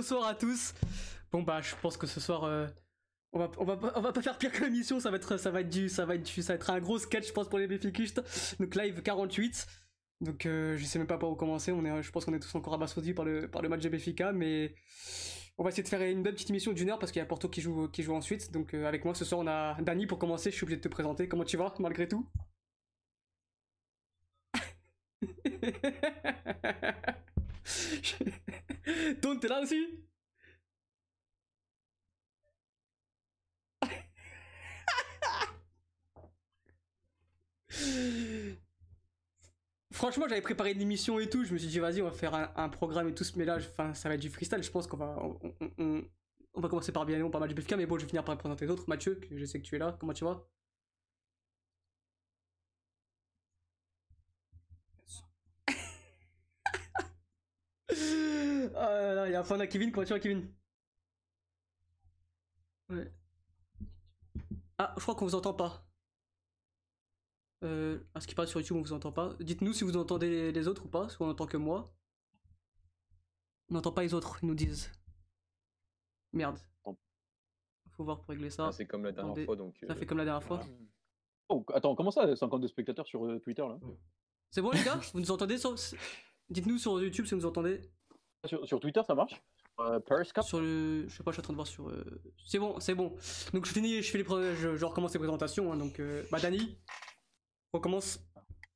Bonsoir à tous. Bon bah je pense que ce soir euh, on va pas- faire pire que l'émission, ça va être ça va être du ça va être du- ça va être un gros sketch je pense pour les Béficustes. Donc live 48. Donc euh, je sais même pas par où commencer, on est je pense qu'on est tous encore abasourdis par le par le match de Béfica mais on va essayer de faire une belle petite émission d'une heure parce qu'il y a Porto qui joue qui joue ensuite. Donc euh, avec moi ce soir on a Dani pour commencer, je suis obligé de te présenter. Comment tu vas malgré tout? Ton, t'es là aussi Franchement, j'avais préparé une émission et tout. Je me suis dit, vas-y, on va faire un, programme et tout. Mais là, enfin, ça va être du freestyle. Je pense qu'on va, on, va commencer par bien, par mal du BFK. Mais bon, je vais finir par présenter les autres. Mathieu, je sais que tu es là. Comment tu vas? Là là, il y a un fan à Kevin. Comment tu vas, Kevin Ouais. Ah, je crois qu'on vous entend pas. Euh, à ce qui paraît sur YouTube, on vous entend pas. Dites-nous si vous entendez les autres ou pas, si on entend que moi. On n'entend pas les autres, ils nous disent. Merde. Faut voir pour régler ça. Ah, c'est comme la dernière Attendez, fois, donc, Ça euh, fait comme la dernière fois. voilà. Oh, attends, comment ça, 52 spectateurs sur euh, Twitter là? C'est bon les gars? Vous nous entendez sur- Dites-nous sur YouTube si vous nous entendez. Sur, sur Twitter, ça marche euh, Periscope Sur le. Je sais pas, je suis en train de voir sur. euh, C'est bon, c'est bon. Donc je finis, je fais les je, je recommence les présentations. hein, donc, euh, bah Dani, recommence.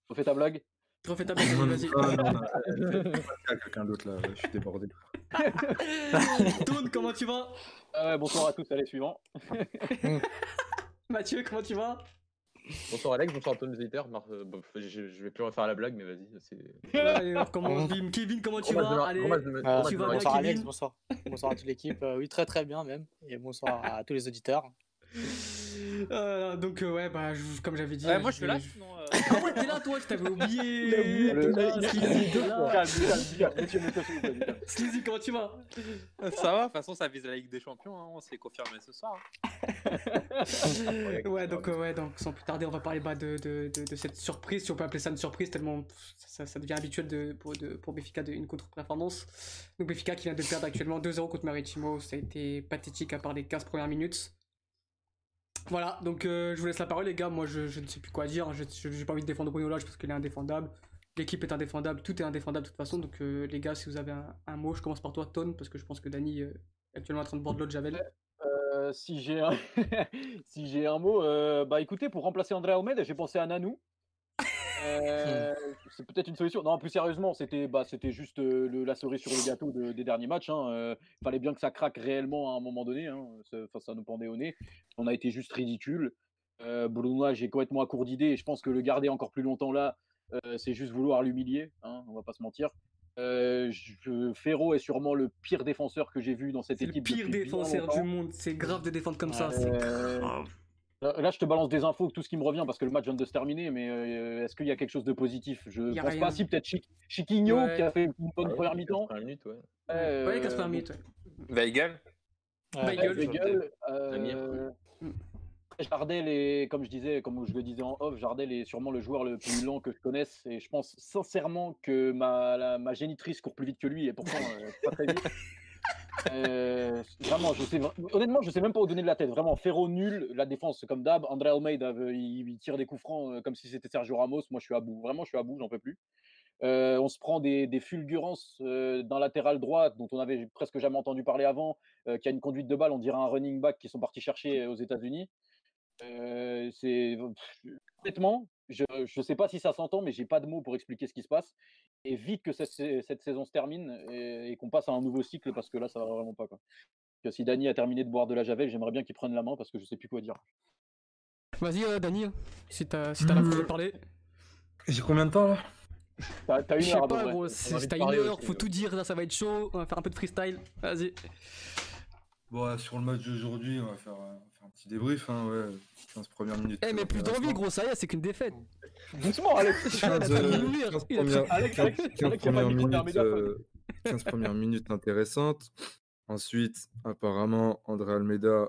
Refais ta blague. Refais ta blague, vas-y. Ah, euh, quelqu'un d'autre là, je suis débordé. Toon, comment tu vas Ah ouais, bonsoir à tous, allez, suivant. Mathieu, comment tu vas Bonsoir Alex, bonsoir à tous nos auditeurs. Mar- euh, bon, je, je vais plus refaire la blague, mais vas-y. c'est- Allez, on recommence. Bim. Kevin, comment tu vas Allez. Euh, tu vas bonsoir Alex, bonsoir. bonsoir à toute l'équipe. Euh, oui, très très bien même. Et bonsoir à tous les auditeurs. Euh, donc euh, ouais, bah je- comme j'avais dit. Ouais, moi, je suis là, sinon, euh, Ah ouais, t'es là toi, je t'avais oublié. Sleazy, comment tu vas? Ça va, de toute façon, ça vise la Ligue des Champions, hein, on s'est confirmé ce soir. Ouais, donc euh, ouais, donc sans plus tarder, on va parler bah, de, de, de, de cette surprise, si on peut appeler ça une surprise, tellement ça, ça devient habituel de, pour, de, pour Béfica de une contre-performance. Donc Béfica qui vient de perdre actuellement 2-0 contre Maritimo, ça a été pathétique à part les 15 premières minutes. Voilà, donc euh, je vous laisse la parole les gars, moi je, ne sais plus quoi dire, je j'ai pas envie de défendre Bruno Lage parce qu'il est indéfendable. L'équipe est indéfendable, tout est indéfendable de toute façon, donc euh, les gars, si vous avez un, mot, je commence par toi, Tone, parce que je pense que Dany euh, est actuellement en train de boire de l'eau de Javel. Si j'ai un... si un mot, bah écoutez, pour remplacer André Ahmed, j'ai pensé à Nanou. Euh, c'est peut-être une solution. Non, plus sérieusement, c'était bah, c'était juste euh, le- la cerise sur le gâteau de- des derniers matchs. hein. Euh, fallait bien que ça craque réellement à un moment donné. Hein. Ça, enfin, ça nous pendait au nez. On a été juste ridicule. Euh, Bruno, j'ai complètement à court d'idées et je pense que le garder encore plus longtemps là, euh, c'est juste vouloir l'humilier. Hein, on va pas se mentir. Euh, je- Ferro est sûrement le pire défenseur que j'ai vu dans cette C'est le équipe. pire défenseur du monde, c'est grave de défendre comme ça, c'est grave. Là, je te balance des infos, tout ce qui me revient, parce que le match vient de se terminer, mais euh, est-ce qu'il y a quelque chose de positif? Je pense rien. pas. Si, peut-être Chic- Chiquinho, Ouais. qui a fait une bonne Ouais, première 15 mi-temps. minutes, ouais. Ouais, Ouais, 15 euh, premières minutes, ouais. Weigel? Euh. Jardel est, comme je disais, comme je le disais en off, Jardel est sûrement le joueur le plus lent que je connaisse, et je pense sincèrement que ma, la- ma génitrice court plus vite que lui, et pourtant euh, pas très vite. Euh, vraiment, je sais, honnêtement, je sais même pas où donner de la tête. Vraiment, Ferro nul, la défense comme d'hab. André Almeida, euh, il, tire des coups francs euh, comme si c'était Sergio Ramos. Moi, je suis à bout. Vraiment, je suis à bout, j'en peux plus. Euh, on se prend des, fulgurances d'un latéral droit dont on avait presque jamais entendu parler avant, qui a une conduite de balle, on dirait un running back qui sont partis chercher aux États-Unis. C'est honnêtement, je ne sais pas si ça s'entend, mais j'ai pas de mots pour expliquer ce qui se passe. Et vite que cette, sa- cette saison se termine et, et qu'on passe à un nouveau cycle, parce que là, ça va vraiment pas. Quoi. Que si Dany a terminé de boire de la javel, j'aimerais bien qu'il prenne la main parce que je sais plus quoi dire. Vas-y, euh, Dany, si t'as si t'as la Mm. force de parler. J'ai combien de temps là? T'as une Je sais heure à peu pas, gros, t'as une heure, aussi, faut ouais. tout dire, là ça va être chaud, on va faire un peu de freestyle. Vas-y. Bon, sur le match d'aujourd'hui, on va faire, euh, faire un petit débrief. Hein, ouais. 15 premières minutes. Eh, mais plus d'envie, gros, ça y est, c'est qu'une défaite. Doucement, Alex. 15, Il a euh, failli mourir, 15 il a premières, Alex, Alex, 15 Alex, il a pas premières minutes, mégaphone. euh, 15 premières minutes intéressantes. Ensuite, apparemment, André Almeida,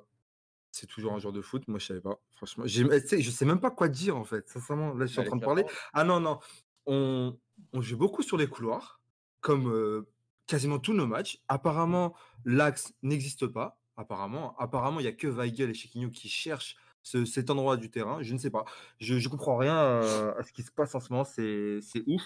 c'est toujours un joueur de foot. Moi, je savais pas. Franchement, sais, je sais même pas quoi dire en fait. Sincèrement, là, je suis en train de parler. Ah non, non. On, on joue beaucoup sur les couloirs, comme, euh, quasiment tous nos matchs. Apparemment, l'axe n'existe pas. Apparemment, apparemment, il y a que Weigel et Chiquinho qui cherchent ce- cet endroit du terrain. Je ne sais pas. Je, je comprends rien euh, à ce qui se passe en ce moment. C'est ouf.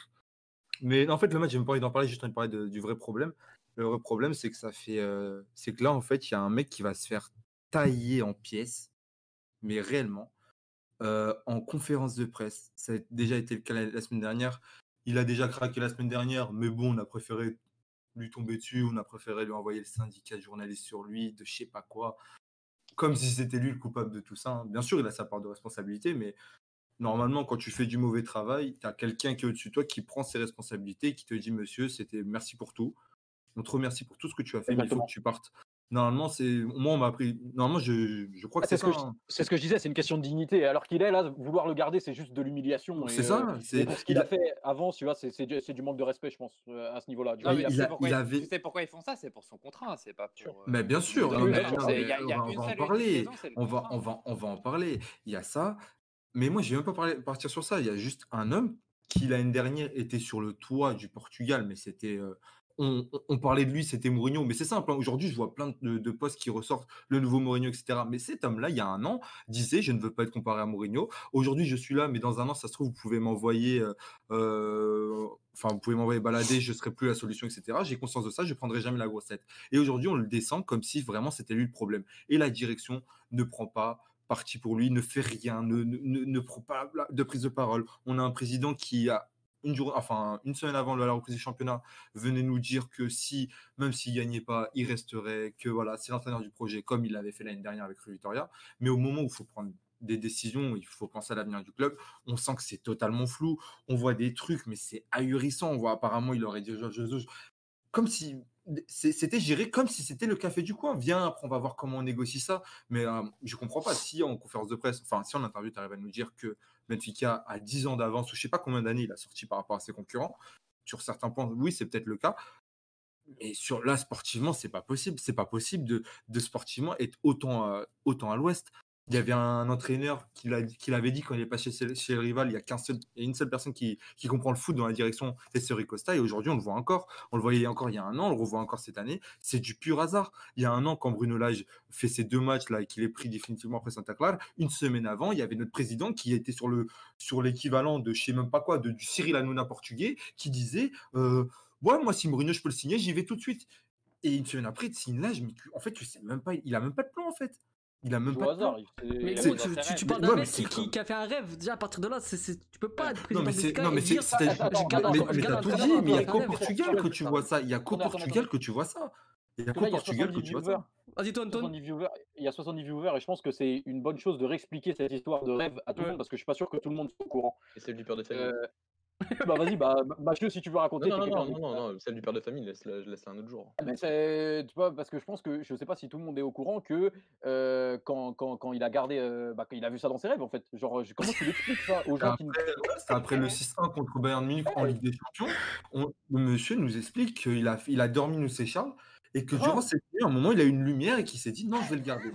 Mais en fait, le match, j'ai pas envie d'en parler. J'ai juste envie de parler du vrai problème. Le vrai problème, c'est que ça fait, euh, c'est que là, en fait, il y a un mec qui va se faire tailler en pièces, mais réellement, euh, en conférence de presse. Ça a déjà été le cas la, la semaine dernière. Il a déjà craqué la semaine dernière, mais bon, on a préféré lui tomber dessus, on a préféré lui envoyer le syndicat de journalistes sur lui, de je sais pas quoi, comme si c'était lui le coupable de tout ça. hein. Bien sûr, il a sa part de responsabilité, mais normalement, quand tu fais du mauvais travail, tu as quelqu'un qui est au-dessus de toi qui prend ses responsabilités, qui te dit, monsieur, c'était merci pour tout. On te remercie pour tout ce que tu as fait, mais il faut que tu partes. Normalement, c'est moi, on m'a appris. Normalement, je, je crois que Ah, c'est C'est ce, ça. que je- hein. c'est ce que je disais, c'est une question de dignité. Alors qu'il est là, vouloir le garder, c'est juste de l'humiliation. C'est euh, ça. Et C'est ce qu'il il a a- fait avant, tu vois, c'est c'est du, c'est du manque de respect, je pense, euh, à ce niveau-là. Il tu sais a- pourquoi il ils- avait- Tu sais pourquoi ils font ça C'est pour son contrat, c'est pas pour. euh, Mais bien sûr, on va- en parler. On va, on va, on va en parler. Il y a ça. Mais moi, je vais même pas parler, partir sur ça. Il y a juste un homme qui l'année dernière était sur le toit du Portugal, mais c'était. On, parlait de lui, c'était Mourinho. Mais c'est simple. hein, Aujourd'hui, je vois plein de, de posts qui ressortent le nouveau Mourinho, etc. Mais cet homme-là, il y a un an, disait Je ne veux pas être comparé à Mourinho. Aujourd'hui, je suis là, mais dans un an, ça se trouve, vous pouvez m'envoyer. euh, euh, vous pouvez m'envoyer balader, je serai plus la solution, etc. J'ai conscience de ça, je prendrai jamais la grosse tête. Et aujourd'hui, on le descend comme si vraiment c'était lui le problème. Et la direction ne prend pas parti pour lui, ne fait rien, ne, ne, ne- ne prend pas de prise de parole. On a un président qui a une, jour, enfin, une semaine avant la reprise du championnat venait nous dire que si, même s'il gagnait pas, il resterait, que voilà, c'est l'entraîneur du projet, comme il l'avait fait l'année dernière avec Rui Vitoria. Mais au moment où il faut prendre des décisions, il faut penser à l'avenir du club, on sent que c'est totalement flou. On voit des trucs, mais c'est ahurissant. On voit apparemment, il aurait dit comme si c'était géré comme si c'était le café du coin. Viens, après on va voir comment on négocie ça. Mais euh, je comprends pas si en conférence de presse, enfin si en interview, tu arrives à nous dire que Benfica a 10 ans d'avance, ou je sais pas combien d'années il a sorti par rapport à ses concurrents, sur certains points, oui, c'est peut-être le cas. Mais sur là, sportivement, c'est pas possible. C'est pas possible de, sportivement être autant, euh, autant à l'ouest. Il y avait un entraîneur qui l'a- qui l'avait dit quand il est passé chez, le rival, il y a qu'un seul, il y a une seule personne qui, comprend le foot dans la direction, c'est Seri Costa. Et aujourd'hui, on le voit encore. On le voyait encore il y a un an, on le revoit encore cette année. C'est du pur hasard. Il y a un an, quand Bruno Lage fait ses deux matchs là et qu'il est pris définitivement après Santa Clara, une semaine avant, il y avait notre président qui était sur le sur l'équivalent de je sais même pas quoi, de, du Cyril Hanouna portugais, qui disait euh, ouais, moi si Mourinho je peux le signer, j'y vais tout de suite. Et une semaine après, il te signe Lage, mais tu- en fait, tu sais même pas, il a même pas de plan en fait. Il a même pas hasard. c'est- Mais C'est- gros, tu, tu, tu parles d'un mec c'est qui, qui, qui a fait un rêve. Déjà, à partir de là, c'est c'est- tu peux pas être Non président mais c'est non mais c'est c'est- mais, t'as tout dit, mais il y a qu'au. Portugal que tu vois ça. Il y a qu'au Portugal que tu vois ça. Il y a qu'au Portugal 70 que tu vois ça? Vas-y, toi, Anton. 70 viewers, il y a 70 viewers et je pense que c'est une bonne chose de réexpliquer cette histoire de rêve à tout le monde parce que je suis pas sûr que tout le monde soit au courant. Et celle du père de famille. Euh, bah vas-y, bah Mathieu, si tu veux raconter. non, non, non, quelqu'un non, de- non, non, celle du père de famille, laisse-la laisse un autre jour. Ah, mais c'est- tu vois, parce que je pense que je sais pas si tout le monde est au courant que euh, quand, quand, quand il a gardé, euh, bah, quand il a vu ça dans ses rêves en fait. Genre, je- comment tu l'expliques ça aux gens qui Après, c'est après le 6-1 contre Bayern Munich en Ligue des Champions. on- le monsieur nous explique qu'il a, il a dormi nous ses charles et que durant Grave. cette nuit, à un moment, il a eu une lumière et qu'il s'est dit non, je vais le garder.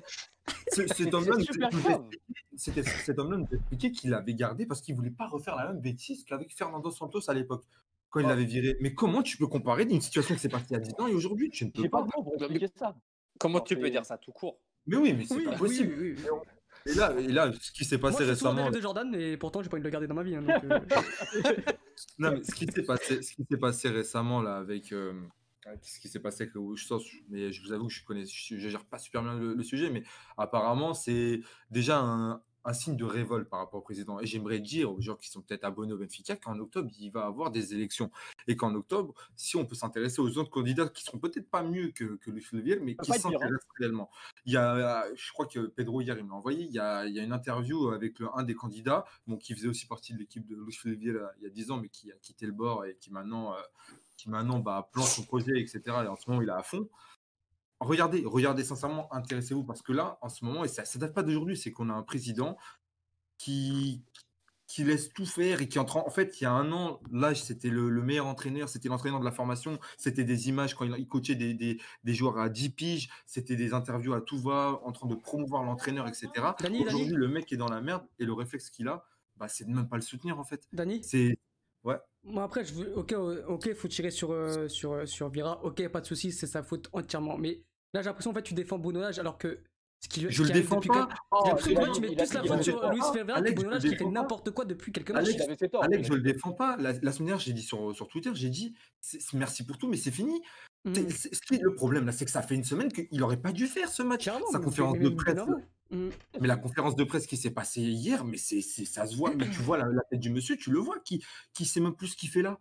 Cet homme-là nous- expliquait- c'était- cet homme-là nous expliquait qu'il l'avait gardé parce qu'il voulait pas refaire la même bêtise qu'avec Fernando Santos à l'époque. Quand il Oh. l'avait viré. Mais comment tu peux comparer une situation qui s'est passée il y a 10 ans et aujourd'hui? Tu ne peux pas pas. pour expliquer ça. Comment tu peux dire ça tout court? Mais oui, mais c'est Oui, pas possible. oui, oui, oui. Et, là, et là, ce qui s'est Moi, passé je suis récemment. de Jordan, et pourtant, j'ai pas envie de le garder dans ma vie. hein, donc, euh, Non, mais ce qui s'est passé, ce qui s'est passé récemment là avec euh, ce qui s'est passé avec le Wushtos, mais je vous avoue que je connais, je, je gère pas super bien le, le sujet, mais apparemment c'est déjà un, un signe de révolte par rapport au président. Et j'aimerais dire aux gens qui sont peut-être abonnés au Benfica qu'en octobre il va avoir des élections et qu'en octobre, si on peut s'intéresser aux autres candidats qui seront peut-être pas mieux que, que Luis Leviel, mais qui hein. s'intéressent réellement. Il y a, je crois que Pedro hier il m'a envoyé, il y a, il y a une interview avec le- un des candidats, bon, qui faisait aussi partie de l'équipe de Luis Leviel euh, il y a 10 ans, mais qui a quitté le bord et qui maintenant, euh, qui maintenant bah, plante son projet, etc. Et en ce moment, il est à fond. Regardez, regardez sincèrement, intéressez-vous, parce que là, en ce moment, et ça ne date pas d'aujourd'hui, c'est qu'on a un président qui, qui laisse tout faire et qui entre en, fait, il y a un an, là, c'était le, le meilleur entraîneur, c'était l'entraîneur de la formation, c'était des images quand il, il coachait des, des, des joueurs à 10 piges, c'était des interviews à tout va, en train de promouvoir l'entraîneur, etc. Aujourd'hui, le mec est dans la merde et le réflexe qu'il a, bah, c'est de même pas le soutenir, en fait. Dani, C'est. Ouais. Moi après, je veux, ok, ok, faut tirer sur euh, sur euh, sur Vira. Ok, pas de souci, c'est sa faute entièrement. Mais là, j'ai l'impression en fait tu défends Bruno Lage alors que ce qui, Je ce le défends pas. J'ai l'impression que tu mets plus la faute sur Luis Ferreira que Bruno je Lage le qui fait n'importe quoi depuis quelques matchs. Alex, je le défends pas. La, semaine dernière, j'ai dit sur, sur Twitter, j'ai dit merci pour tout, mais c'est fini. Ce qui est le problème là, c'est que ça fait une semaine qu'il aurait pas dû faire ce match. Clairement, Sa conférence de presse. Mhm. mais la conférence de presse qui s'est passée hier, mais c'est c'est- ça se voit. Mais tu vois la, la tête du monsieur, tu le vois qui qui sait même plus ce qu'il fait là.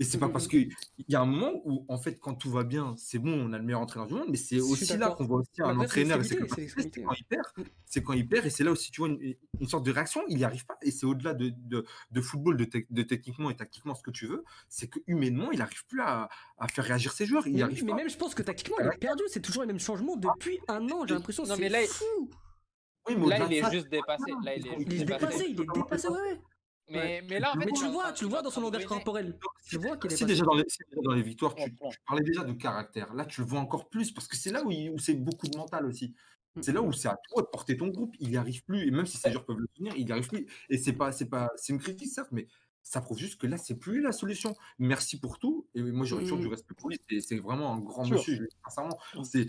Et c'est pas parce que il y a un moment où en fait quand tout va bien, c'est bon, on a le meilleur entraîneur du monde, mais c'est aussi là qu'on voit aussi un entraîneur c'est quand il perd. C'est quand il perd et c'est là aussi tu vois une, une sorte de réaction, il n'y arrive pas et c'est au-delà de, de, de football, de, tec- de techniquement et tactiquement ce que tu veux, c'est que humainement il n'arrive plus à, à faire réagir ses joueurs, il n'y Mais, arrive mais pas. même je pense que tactiquement il est perdu, c'est toujours les mêmes changements depuis un an, j'ai l'impression Non, c'est mais là, il- fou. Oui, mais Là, il est ça, juste dépassé. Là, il est il est dépassé. dépassé, il est dépassé, ouais. Ouais. Mais, là, en fait, Mais il tu le vois, tu le vois dans son langage corporel. Tu vois qu'il est Si dépassé. déjà dans les, si déjà dans les victoires, tu, tu parlais déjà de caractère. Là, tu le vois encore plus parce que c'est là où, il- où c'est beaucoup de mental aussi. Mm. C'est là où c'est à toi de porter ton groupe. Il n'y arrive plus. Et même si ces joueurs peuvent le soutenir, il n'y arrive plus. Et c'est pas, c'est pas, c'est une critique certes, mais ça prouve juste que là, c'est plus la solution. Merci pour tout. Et moi, j'aurais toujours du Mm. respect pour lui. C'est- C'est vraiment un grand monsieur. je Sincèrement, c'est.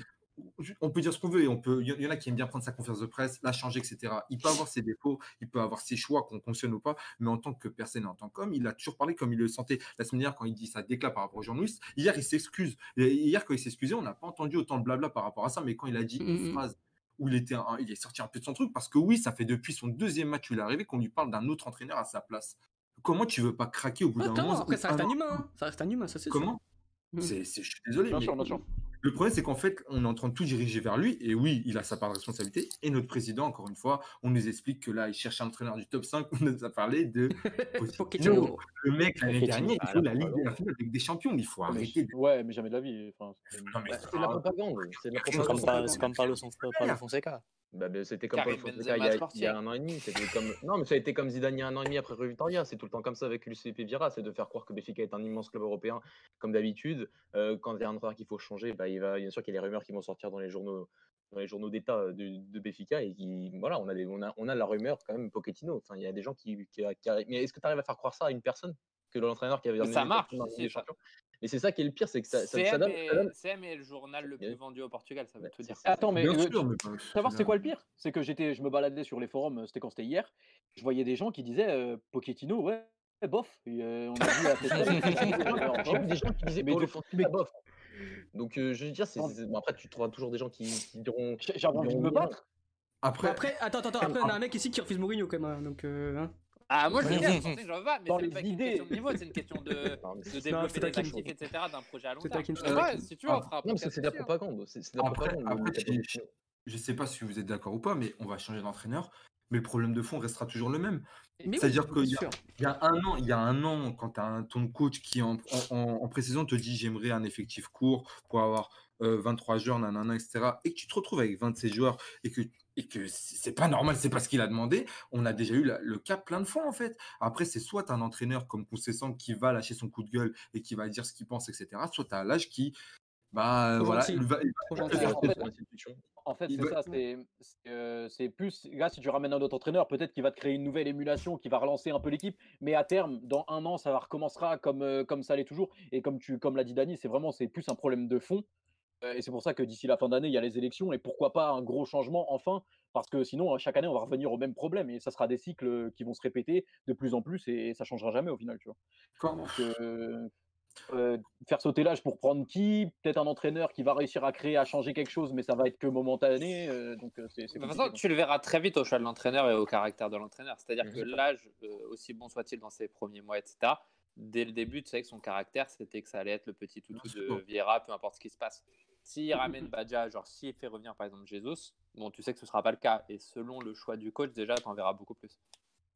On peut dire ce qu'on veut et on peut. Il y en a qui aiment bien prendre sa conférence de presse, la changer, etc. Il peut avoir ses défauts, il peut avoir ses choix qu'on fonctionne ou pas, mais en tant que personne et en tant qu'homme, il a toujours parlé comme il le sentait la semaine dernière quand il dit ça déclat par rapport au journaliste. Hier, il s'excuse. Hier, quand il s'excusait, on n'a pas entendu autant de blabla par rapport à ça, mais quand il a dit Mm, une phrase où il, était un- il est sorti un peu de son truc, parce que oui, ça fait depuis son deuxième match où il est arrivé qu'on lui parle d'un autre entraîneur à sa place. Comment tu veux pas craquer au bout d'un moment? après ça reste un humain, hein. ça reste un humain, ça c'est. Comment? Mm. C'est- c'est- Je suis désolé. Bien mais sûr, bien sûr. Le problème, c'est qu'en fait, on est en train de tout diriger vers lui. Et oui, il a sa part de responsabilité. Et notre président, encore une fois, on nous explique que là, il cherche un entraîneur du top 5. On nous a parlé de Pochettino. Le mec, l'année dernière, il Ah, faut là, la Ligue avec des champions. Il faut arrêter. de- Ouais, mais jamais de la vie. Enfin, c'est- Non, mais Bah, c'est de la propagande. C'est comme, c'est comme Paulo Fonseca. Bah, bah, c'était comme Paul Fonseca il y, a, sportif. il y a un an et demi. Comme... Non, mais ça a été comme Zidane il y a un an et demi après Rue Victoria. C'est tout le temps comme ça avec l'UCP Vira. C'est de faire croire que Benfica est un immense club européen, comme d'habitude. Euh, quand il y a un entraîneur qu'il faut changer, bah, il va... bien sûr qu'il y a les rumeurs qui vont sortir dans les journaux dans les journaux d'État de, de Benfica et qui voilà on a, des, on a on a la rumeur quand même Pochettino enfin il y a des gens qui, qui, qui arrivent- mais est-ce que tu arrives à faire croire ça à une personne que l'entraîneur qui avait ça marche, des champions? Mais c'est ça qui est le pire c'est que ça, ça, ça donne, est, ça donne- CM est le journal le plus vendu au Portugal, ça veut Bah, tout dire. Attends, mais Bien euh, sûr, mais pas- savoir c'est quoi le pire? C'est que j'étais, je me baladais sur les forums, euh, c'était quand c'était hier. Je voyais des gens qui disaient euh, Pochettino, ouais, bof. Et, euh, on a vu la tête- J'ai vu des gens qui disaient Mais de- mais- bof. Donc euh, je veux dire, c'est, bon, après tu trouveras toujours des gens qui, qui diront. J'ai envie de me battre. Après, Après, attends, attends, attends, après on a un mec ici qui refuse Mourinho quand même, hein, donc euh, hein. Ah, moi je veux bien, Fonseca, j'en veux pas, mais Dans c'est les pas une idées. question de niveau, c'est une question de, mais de développer des actifs, etc., d'un projet à long terme. c'est Ouais, si tu veux, on fera non, mais c'est, de la hein. propagande. C'est, de la Après, propagande. j'ai- je sais pas si vous êtes d'accord ou pas, mais on va changer d'entraîneur. Mais le problème de fond restera toujours le même. Mais oui, C'est-à-dire qu'il y a- y un an, il y a un an, quand tu as un, ton coach qui en, en, en pré-saison te dit j'aimerais un effectif court pour avoir euh, 23 joueurs, nanana, etc. Et que tu te retrouves avec 26 joueurs et que, et que c'est pas normal, c'est pas ce qu'il a demandé. On a déjà eu la- le cas plein de fois en fait. Après, c'est soit un entraîneur comme Concessant qui va lâcher son coup de gueule et qui va dire ce qu'il pense, etc. Soit tu as l'âge qui, bah Trop voilà, il va- il En fait-. En fait, c'est va- ça. C'est euh, c'est plus. Là, si tu ramènes un autre entraîneur, peut-être qu'il va te créer une nouvelle émulation, qui va relancer un peu l'équipe. Mais à terme, dans un an, ça va recommencera comme, euh, comme ça l'est toujours. Et comme tu comme l'a dit Dani, c'est vraiment c'est plus un problème de fond. Et c'est pour ça que d'ici la fin d'année, il y a les élections. Et pourquoi pas un gros changement enfin Parce que sinon, euh, chaque année, on va revenir au même problème. Et ça sera des cycles qui vont se répéter de plus en plus. Et ça changera jamais au final. Tu vois. Donc, euh, euh, faire sauter l'âge pour prendre qui? Peut-être un entraîneur qui va réussir à créer, à changer quelque chose, mais ça va être que momentané. euh, donc c'est c'est De toute façon, tu le verras très vite au choix de l'entraîneur et au caractère de l'entraîneur. C'est-à-dire que l'âge, euh, aussi bon soit-il dans ses premiers mois, etc., dès le début, tu savais que son caractère, c'était que ça allait être le petit toutou de. Vieira, peu importe ce qui se passe. S'il ramène Badja, genre s'il fait revenir par exemple Jesus, bon, tu sais que ce ne sera pas le cas. Et selon le choix du coach, déjà, tu en verras beaucoup plus.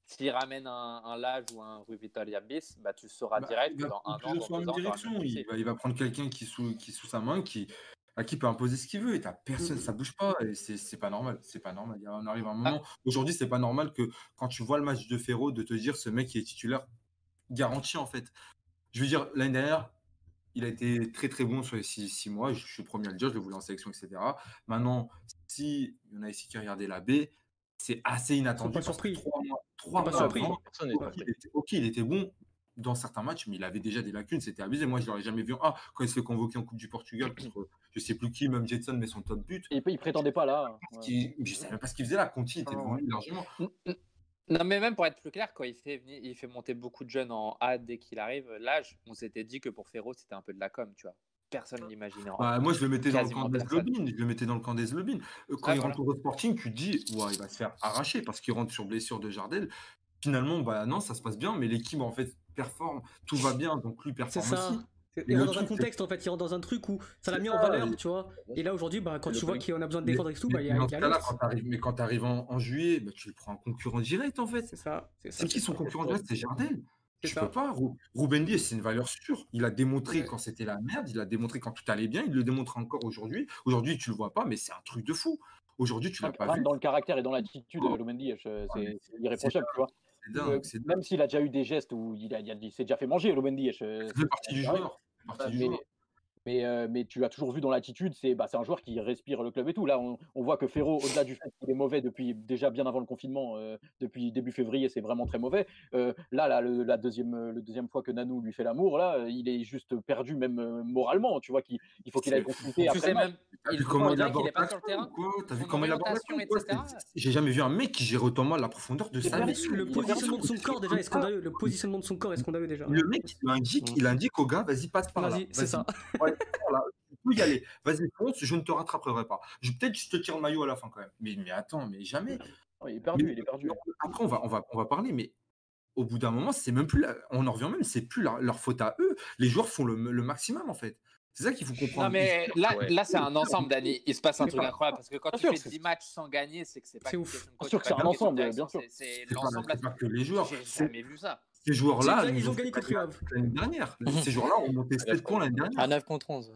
S'il ramène un, un Lage ou un Rui Vitoria bis, bah, tu sauras Bah, direct que dans un an, dans deux ans, direction. Il va, il va prendre quelqu'un qui sous, qui sous sa main, qui, à qui peut imposer ce qu'il veut. Et t'as personne, ça bouge pas. Et c'est c'est pas normal. C'est pas normal. On arrive à un moment. Aujourd'hui, c'est pas normal que quand tu vois le match de Ferro, de te dire ce mec qui est titulaire garanti en fait. Je veux dire, l'année dernière, il a été très très bon sur les six, six mois. Je, je suis le premier à le dire, je le voulais en sélection, etc. Maintenant, si il y en a ici qui regardaient la B, c'est assez inattendu. pas parce que surpris. Trois mois, trois pas mois surpris. avant, Personne n'est ok, surpris. il était, ok, il était bon. dans certains matchs, mais il avait déjà des lacunes, c'était abusé. Moi, je l'aurais jamais vu. Ah, quand il se fait convoquer en Coupe du Portugal contre je sais plus qui, même Jetson met son top but. Et puis, il prétendait pas là. Parce qu'il- Je sais même pas ce qu'il faisait là. Conti était devant lui largement. Non, mais même pour être plus clair, quand il fait, venir- il fait monter beaucoup de jeunes en A dès qu'il arrive, là, on s'était dit que pour Ferro, c'était un peu de la com, tu vois. Personne ne l'imaginait. en Bah, moi, je le mettais dans le camp des. Zlobin. Je le mettais dans le camp des Zlobin. Euh, Quand il voilà. rentre au Sporting, tu te dis, ouais, il va se faire arracher parce qu'il rentre sur blessure de Jardel. Finalement, bah non, ça se passe bien, mais l'équipe en fait performe, tout va bien, donc lui performe ça. aussi. C'est- Et Il rentre dans un truc, c'est- contexte en fait, il rentre dans un truc où ça l'a C'est mis en valeur, et- tu vois. Et là aujourd'hui, bah, quand tu vois qu'on a besoin de défendre et tout, bah, il y a, mais quand t'arrives- mais quand tu arrives en, en juillet, bah, tu le prends un concurrent direct en fait. C'est ça. C'est. C'est qui son concurrent direct? C'est Jardel. C'est Tu ça. peux pas. Rou- Ruben Dias, c'est une valeur sûre. Il a démontré Ouais. quand c'était la merde, il a démontré quand tout allait bien, il le démontre encore aujourd'hui. Aujourd'hui, tu le vois pas, mais c'est un truc de fou. Aujourd'hui, tu l'as pas vu. dans le caractère et dans l'attitude, Oh. Lomendi, c'est mais c'est irréprochable, tu vois. C'est dingue. Euh, c'est. Même s'il a déjà eu des gestes où il, a, il, a- il s'est déjà fait manger, Lomendi. Ça fait partie du joueur. Ça fait partie du mais, euh, mais tu as toujours vu dans l'attitude, c'est bah, c'est un joueur qui respire le club et tout. Là, on, on voit que Ferro, au-delà du fait qu'il est mauvais depuis déjà bien avant le confinement, euh, depuis début février, c'est vraiment très mauvais. Euh, là, là le, la deuxième, le deuxième fois que Nanou lui fait l'amour, là, il est juste perdu même euh, moralement. Tu vois qu'il il faut qu'il aille consulter Tu sais même, T'as il vu comment il aborde pas sur le terrain. T'as vu comment il aborde J'ai jamais vu un mec qui gère autant mal la profondeur de sa vie. Le positionnement de son corps déjà est scandaleux. Le positionnement de son corps est scandaleux déjà? Le mec, il indique, il indique au gars, vas-y, passe par là. Vas-y, c'est ça. Ouais, peux y aller. Vas-y, fonce, je ne te rattraperai pas. Je- Peut-être que je te tire le maillot à la fin quand même. Mais, mais attends, mais jamais. Ouais, il est perdu, Mais- il est perdu. Après, on va, on va, on va parler, mais au bout d'un moment, c'est même plus. la- On en revient même, c'est plus leur, leur faute à eux. Les joueurs font le, le maximum en fait. C'est ça qu'il faut comprendre. Non, mais là, Ouais. là c'est un ensemble, Dani. Il se passe un truc incroyable parce que quand Bien tu sûr, fais c'est- 10 matchs sans gagner, c'est que c'est pas C'est ouf. Bien sûr que c'est un ensemble, bien sûr. c'est- C'est C'est pas, l'ensemble. c'est pas que les joueurs. J'ai jamais vu ça. Ces joueurs-là, ils ont gagné contre la- Havre. l'année dernière. Ces joueurs-là ont monté 7 points l'année dernière. À 9 contre 11.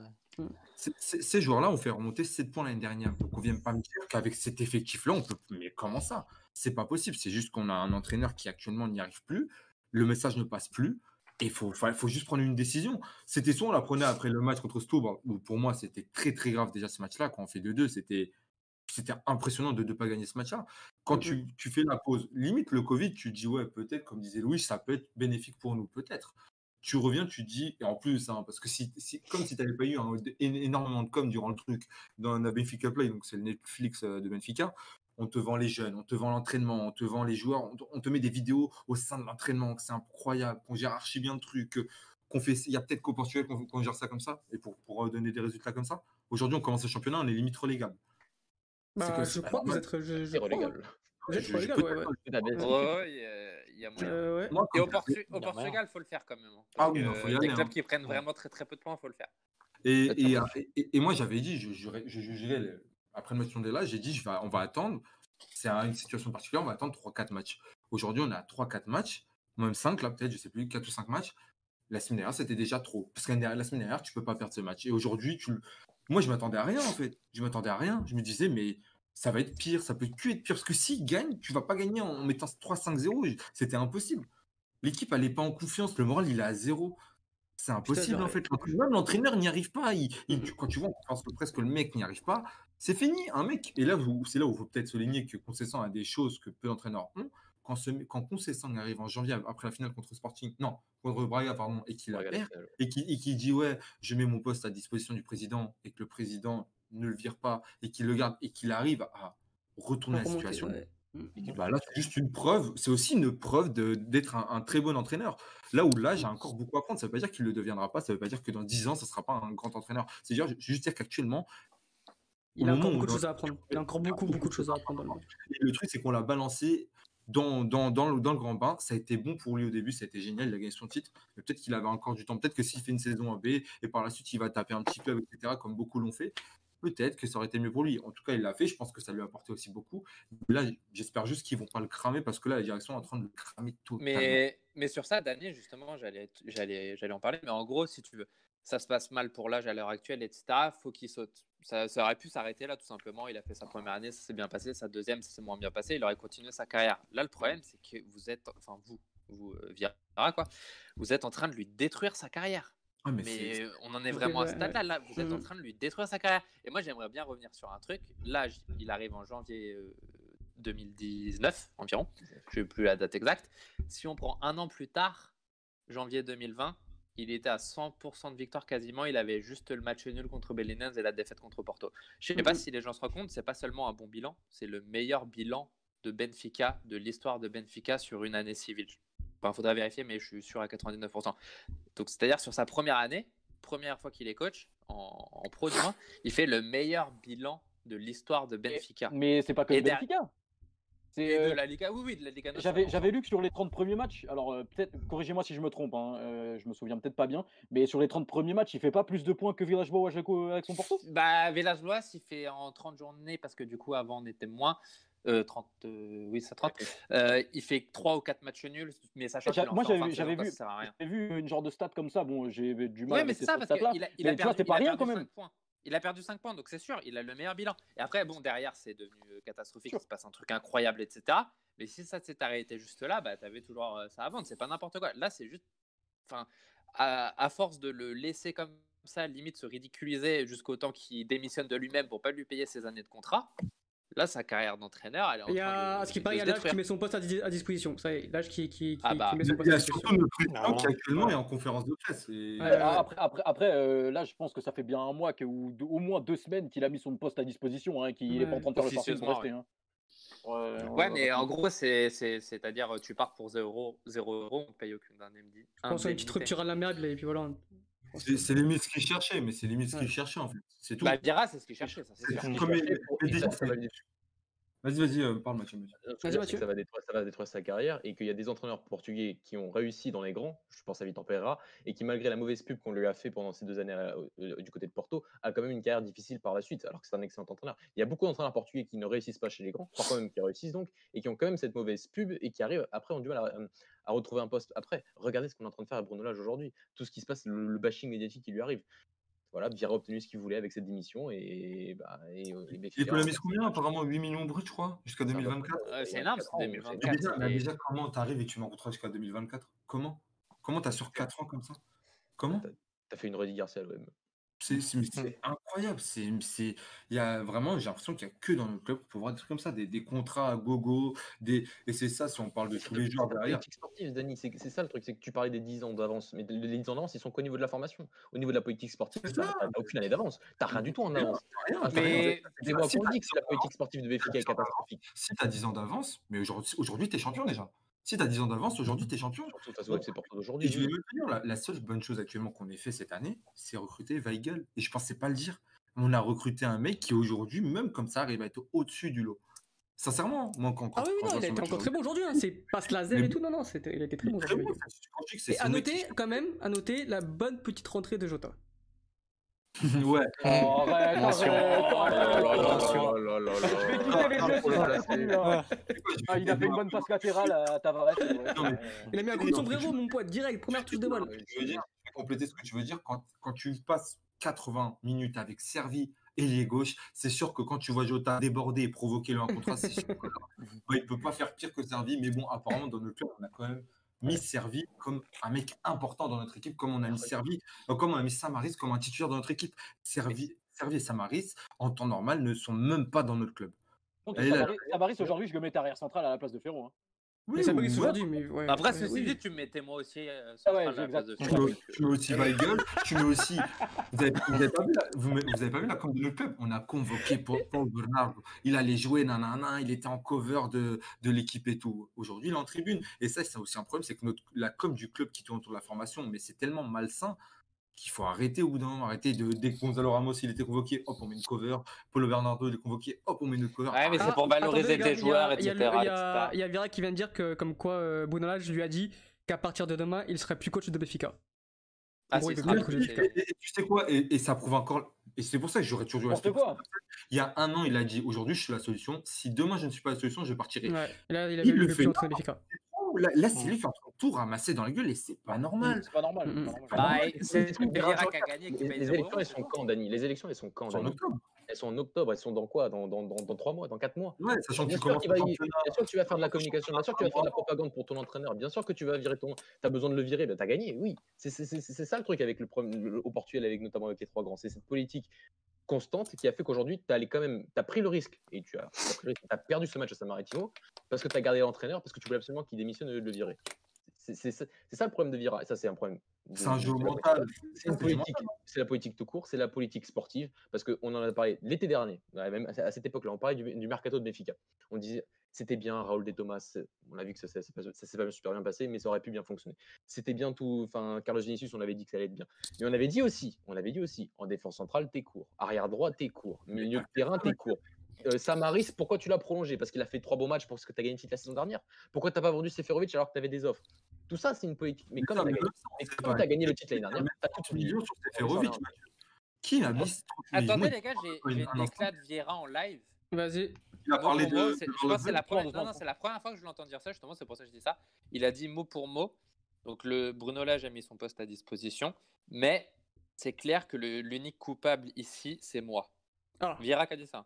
Ces joueurs-là ont fait remonter 7 points l'année dernière. Donc on vient pas me dire qu'avec cet effectif-là, on peut. Mais comment ça? C'est pas possible. C'est juste qu'on a un entraîneur qui actuellement n'y arrive plus. Le message ne passe plus. Et il faut, faut, juste prendre une décision. C'était soit on la prenait après le match contre Stourbs, où pour moi c'était très très grave déjà ce match-là. Quand on fait 2-2, c'était c'était impressionnant de ne pas gagner ce match-là. Quand tu, tu fais la pause, limite le Covid, tu te dis ouais, peut-être, comme disait Louis, ça peut être bénéfique pour nous, peut-être. Tu reviens, tu te dis, et en plus, hein, parce que si, si- comme si tu n'avais pas eu énormément de com durant le truc dans la Benfica Play, donc c'est le Netflix euh, de Benfica, on te vend les jeunes, on te vend l'entraînement, on te vend les joueurs, on te, on te met des vidéos au sein de l'entraînement, que c'est incroyable, qu'on gère archi bien le truc, qu'on fait, il y a peut-être qu'au Portugal qu'on gère ça comme ça, et pour, pour euh, donner des résultats comme ça. Aujourd'hui, on commence le championnat, on est limite relégable. Bah, je crois que vous êtes. Relégable. Vous êtes ouais, ouais. Ouais, ouais, y a- il y a moyen. Euh, ouais. Moi, Et au, quand- Portu- au Il. Portugal, faut le faire quand même. hein, Ah oui, faut y aller, clubs hein. qui prennent vraiment très très peu de points, faut le faire. Et, et, et- moi, j'avais dit, je, jugerais- je jugerais le- après le match de là, j'ai dit, je vais, on va attendre. C'est un- une situation particulière, on va attendre 3-4 matchs. Aujourd'hui, on a 3-4 matchs, même 5 là, peut-être, je sais plus, 4 ou 5 matchs. La semaine dernière, c'était déjà trop. Parce que la semaine dernière, tu peux pas perdre ce match. Et aujourd'hui, tu... moi, je m'attendais à rien, en fait. Je m'attendais à rien. Je me disais, mais ça va être pire, ça peut que être pire. Parce que s'il gagne, tu vas pas gagner en mettant 3-5-0. C'était impossible. L'équipe, elle n'est pas en confiance. Le moral, il est à zéro. C'est impossible, Putain, en fait. Même l'entraîneur n'y arrive pas. Il, il- tu- quand tu vois en conférence de presse que le mec n'y arrive pas, c'est fini. Un mec. Et là, c'est là où il faut peut-être souligner que Concessant a des choses que peu d'entraîneurs ont. Quand, ce, quand Concessant arrive en janvier, après la finale contre Sporting, non, contre Braga, pardon, et qu'il la perd, et qui, et qui dit ouais, je mets mon poste à disposition du président et que le président ne le vire pas et qu'il le garde et qu'il arrive à retourner la situation. ouais. Mm. Bah là, c'est juste une preuve. C'est aussi une preuve d'être un, un très bon entraîneur. Là où là, j'ai encore beaucoup à apprendre. Ça ne veut pas dire qu'il ne le deviendra pas. Ça ne veut pas dire que dans 10 ans, ça ne sera pas un grand entraîneur. C'est dire, juste dire qu'actuellement, Il a encore beaucoup de choses à apprendre. Il a encore beaucoup, beaucoup de choses à apprendre le match. Et le truc, c'est qu'on l'a balancé dans, dans, dans, le, dans le grand bain. Ça a été bon pour lui au début, ça a été génial, il a gagné son titre. Mais peut-être qu'il avait encore du temps. Peut-être que s'il fait une saison en B et par la suite, il va taper un petit club, etc., comme beaucoup l'ont fait, peut-être que ça aurait été mieux pour lui. En tout cas, il l'a fait. Je pense que ça lui a apporté aussi beaucoup. Là, j'espère juste qu'ils vont pas le cramer parce que là, la direction est en train de le cramer totalement. Mais, mais sur ça, Daniel, justement, j'allais, j'allais, j'allais en parler. Mais en gros, si tu veux, ça se passe mal pour l'âge à l'heure actuelle, etc. Faut qu'il saute. Ça, aurait pu s'arrêter là, tout simplement. Il a fait sa première année, ça s'est bien passé. Sa deuxième, ça s'est moins bien passé. Il aurait continué sa carrière. Là, le problème, c'est que vous êtes, enfin vous, vous euh, quoi, vous êtes en train de lui détruire sa carrière. Ah, mais on en est vraiment à ce stade-là. Là, vous êtes en Mhm. train de lui détruire sa carrière. Et moi, j'aimerais bien revenir sur un truc. Là, il arrive en janvier euh, 2019 environ. Je n'ai plus la date exacte. Si on prend un an plus tard, janvier 2020, il était à 100% de victoire quasiment. Il avait juste le match nul contre Belenenses et la défaite contre Porto. Je ne sais pas Mhm. si les gens se rendent compte, c'est pas seulement un bon bilan, c'est le meilleur bilan de Benfica, de l'histoire de Benfica sur une année civile. Il faudra vérifier, mais je suis sûr à 99%. Donc, c'est-à-dire sur sa première année, première fois qu'il est coach, en, en pro du moins, il fait le meilleur bilan de l'histoire de Benfica. Mais c'est pas que derrière- Benfica. C'est, Et de euh, la Liga, oui, oui, de la Liga J'avais, j'avais lu que sur les 30 premiers matchs, alors euh, peut-être, corrigez-moi si je me trompe, hein, euh, je me souviens peut-être pas bien, mais sur les 30 premiers matchs, il fait pas plus de points que Villas-Boas avec, avec son Porto? Bah, Villas-Boas, il fait en 30 journées, parce que du coup, avant, on était moins. Euh, 30, euh, oui, ça 30. Euh, il fait 3 ou 4 matchs nuls, mais qu'il en moi, j'avais fin vu- de j'avais vu- ça sert à rien. J'ai vu une genre de stat comme ça, bon, j'ai du mal Oui, avec mais c'est ces ça, parce qu'il a, il a mais tu perdu, vois, c'est il pas a rien quand même. 5 points. Il a perdu 5 points, donc c'est sûr, il a le meilleur bilan. Et après, bon, derrière, c'est devenu euh, catastrophique, il se passe un truc incroyable, etc. Mais si ça s'est arrêté juste là, bah, t'avais toujours euh, ça à vendre, c'est pas n'importe quoi. Là, c'est juste. Enfin, à, à force de le laisser comme ça, limite se ridiculiser jusqu'au temps qu'il démissionne de lui-même pour pas lui payer ses années de contrat, là, sa carrière d'entraîneur, elle est en Il y train a, de, ce qui de paraît, il y a l'âge qui met son poste à, à disposition. Ça y est, l'âge qui, qui, qui, Ah bah. qui met Il son y poste à a surtout disposition. le président qui actuellement est en conférence de presse. et- Ouais, Euh, Après, après, après euh, là, je pense que ça fait bien un mois que, ou deux- au moins deux semaines qu'il a mis son poste à disposition, hein, qu'il est pas en Ouais. train de faire le pour Officieusement, rester. hein. Ouais, Ouais, mais en gros, c'est, c'est, c'est-à-dire, tu pars pour 0 euros, on te paye aucune indemnité. Je pense à une petite rupture à l'amiable et puis voilà. C'est limite ce qu'il cherchait, mais c'est limite ce qu'il cherchait en fait. C'est tout. Bah, Vira, c'est ce qu'il cherchait, ça, c'est C'est sûr. qu'il comme- cherchait pour- mais Vas-y, vas-y, euh, parle Mathieu. Ça va, détruire, ça va détruire sa carrière et qu'il y a des entraîneurs portugais qui ont réussi dans les grands, je pense à Vitor Pereira, et qui, malgré la mauvaise pub qu'on lui a fait pendant ces deux années à- euh, du côté de Porto, a quand même une carrière difficile par la suite, alors que c'est un excellent entraîneur. Il y a beaucoup d'entraîneurs portugais qui ne réussissent pas chez les grands, parfois même qui réussissent donc, et qui ont quand même cette mauvaise pub et qui arrivent après ont du mal à, à retrouver un poste après. Regardez ce qu'on est en train de faire à Bruno Lage aujourd'hui, tout ce qui se passe, le, le bashing médiatique qui lui arrive. Voilà, a obtenu ce qu'il voulait avec cette démission et, bah, et, euh, et Il économise combien Apparemment 8 millions bruts, je crois, jusqu'à c'est un peu 2024. près, Ouais, euh, c'est énorme, c'est ans, 2024. Mais déjà, mais déjà, comment t'arrives et tu m'en retrouves jusqu'à 2024 Comment? Comment t'as sur 4 ans comme ça? Comment? T'as fait une Rudy Garcia à l'OM. C'est c'est- incroyable. Il y a vraiment, j'ai l'impression qu'il n'y a que dans notre club pour voir des trucs comme ça, des, des contrats à gogo, des, et c'est ça si on parle de tous les joueurs derrière. c'est ça le truc, c'est que tu parlais des 10 ans d'avance, mais les 10 ans d'avance, ils sont qu'au niveau de la formation. Au niveau de la politique sportive, ça. t'as aucune année d'avance. T'as rien du tout en avance. Mais C'est moi qu'on dit que la politique sportive de Benfica est catastrophique. Si tu as 10 ans d'avance, mais aujourd'hui, aujourd'hui tu es champion déjà. Si tu as 10 ans d'avance, aujourd'hui tu es champion. Et je vais dire, la, la seule bonne chose actuellement qu'on ait fait cette année, c'est recruter Weigel. Et je pensais pas le dire. On a recruté un mec qui aujourd'hui, même comme ça, arrive à être au-dessus du lot. Sincèrement, moi quand, Ah quand- oui, oui, quand non, il a été encore très bon aujourd'hui. Hein. C'est pas laser Mais- et tout. Non, non, c'était, il a été très bon aujourd'hui. bon, Et à noter, quand même, à noter la bonne petite rentrée de Jota. Ouais. Oh, arrête, Attention. Oh Je vais quitter les Ah, le continue, hein. Ah, il a fait une bonne passe latérale à Tavares. mais- Il a mis un coup de sombrero, mon pote, direct, première touche de balle. Tu veux dire, je vais compléter ce que tu veux dire. Quand, quand tu passes 80 minutes avec Servi et les gauche, c'est sûr que quand tu vois Jota déborder et provoquer le 1 contre 1, c'est sûr que là, ouais, il peut pas faire pire que Servi. Mais bon, apparemment, dans notre club, on a quand même mis Servi comme un mec important dans notre équipe, comme on a mis Servi, euh, comme on a mis Samaris comme un titulaire dans notre équipe. Servi, Servi et Samaris, en temps normal, ne sont même pas dans notre club. Donc, Tavares, aujourd'hui, je le mettais arrière central à la place de Ferro. hein. Mais ça brise aujourd'hui, mais ouais. Après, ceci oui. dit, tu me mettais moi aussi euh, Ah ouais, la place de. Tu mets, tu mets aussi Weigel, tu mets aussi. Vous avez, vous avez pas vu la, vous, me- vous avez pas vu la com de notre club? On a convoqué Paul, Bernardo. Il allait jouer, nanana, il était en cover de, de l'équipe et tout. Aujourd'hui, il est en tribune. Et ça, c'est aussi un problème, c'est que notre, la com du club qui tourne autour de la formation, mais c'est tellement malsain qu'il faut arrêter au bout d'un moment. Arrêter de, dès que Gonzalo Ramos, il était convoqué, hop, on met une cover. Paulo Bernardo, il est convoqué, hop, on met une cover. Ouais, mais c'est Ah, pour valoriser attendez, les tes joueurs, il y a- etc. Il y, a, il y, a, a Vira qui vient de dire que, comme quoi, euh, Bruno Lage lui a dit qu'à partir de demain, il serait plus coach de Benfica. Ah, il le Et, c'est- et- et tu sais quoi et, et ça prouve encore. Et c'est pour ça que j'aurais toujours dû N'importe rester. quoi. Il y a un an, il a dit aujourd'hui, je suis la solution. Si demain, je ne suis pas la solution, je partirai. Ouais. Là, il Il le fait Oh, Là, là, c'est lui qui est en train de tout ramasser dans la gueule et c'est pas normal. C'est pas normal. C'est pas normal. Bah, Mais c'est grave. qui a gagné, qui Les, paye les 0 élections, elles sont quand, Dani? Les élections, elles sont quand, en octobre. Elles sont en octobre, elles sont dans quoi? Dans, dans, dans, dans 3 mois, dans 4 mois? Ouais, sachant que Bien tu sûr, bien sûr que tu vas faire de la communication, bien sûr que tu vas faire de la propagande pour ton entraîneur, bien sûr que tu vas virer ton. Tu as besoin de le virer, ben, tu as gagné, oui. C'est c'est- c'est- c'est ça le truc avec le, problème- le- au Portugal, avec, notamment avec les trois grands. C'est cette politique constante qui a fait qu'aujourd'hui, tu as quand même as pris le risque et tu as, perdu ce match à San Martino parce que tu as gardé l'entraîneur, parce que tu voulais absolument qu'il démissionne de le virer. C'est ça le problème de Vira. Et ça, c'est un problème. C'est un jeu mental. c'est une politique, c'est la politique tout court, c'est la politique sportive, parce qu'on en a parlé l'été dernier, même à cette époque-là, on parlait du, du mercato de Benfica. On disait c'était bien Raoul de Thomas, on a vu que ça s'est pas, ça s'est pas super bien passé, mais ça aurait pu bien fonctionner. C'était bien tout, enfin Carlos Vinicius, on avait dit que ça allait être bien. Mais on avait dit aussi, on avait dit aussi, en défense centrale, t'es court, arrière droit, t'es court, milieu de terrain, t'es court. Euh, Samaris, pourquoi tu l'as prolongé? Parce qu'il a fait trois bons matchs parce que tu as gagné la saison dernière. Pourquoi t'as pas vendu Seferovic alors que tu avais des offres? Tout ça, c'est une politique. Mais comme ça, tu as, mais gagné- mais comme le titre l'année dernière, t'as tout 30 oublié. millions sur Seferovic. Qui a mis 30 millions Attendez, les gars, j'ai Oui, j'ai un une instant. éclat de Vieira en live. Vas-y. Il a parlé de. mot, c'est- je Van pense que c'est la première, Doucement, non, non, c'est la première fois que je l'entends dire ça, justement, c'est pour ça que je dis ça. Il a dit mot pour mot. Donc le Bruno Lage a mis son poste à disposition, mais c'est clair que l'unique coupable ici, c'est moi. Ah. Vieira qui a dit ça.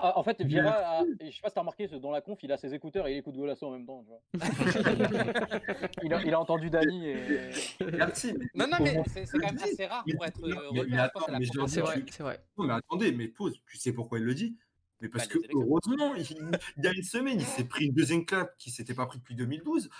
Ah, en fait, Vieira, a- je sais pas si t'as remarqué, dans la conf, il a ses écouteurs et il écoute Golasso en même temps. Tu vois. il, a, il a entendu Dani et. Merci, mais- Non, non, mais c'est quand même assez rare pour être revenu. c'est vrai, tu- c'est vrai. Non, mais attendez, mais pause, tu sais pourquoi il le dit? Mais parce Bah, que heureusement, il, il y a une semaine, il s'est pris une deuxième clap qui s'était pas pris depuis 2012.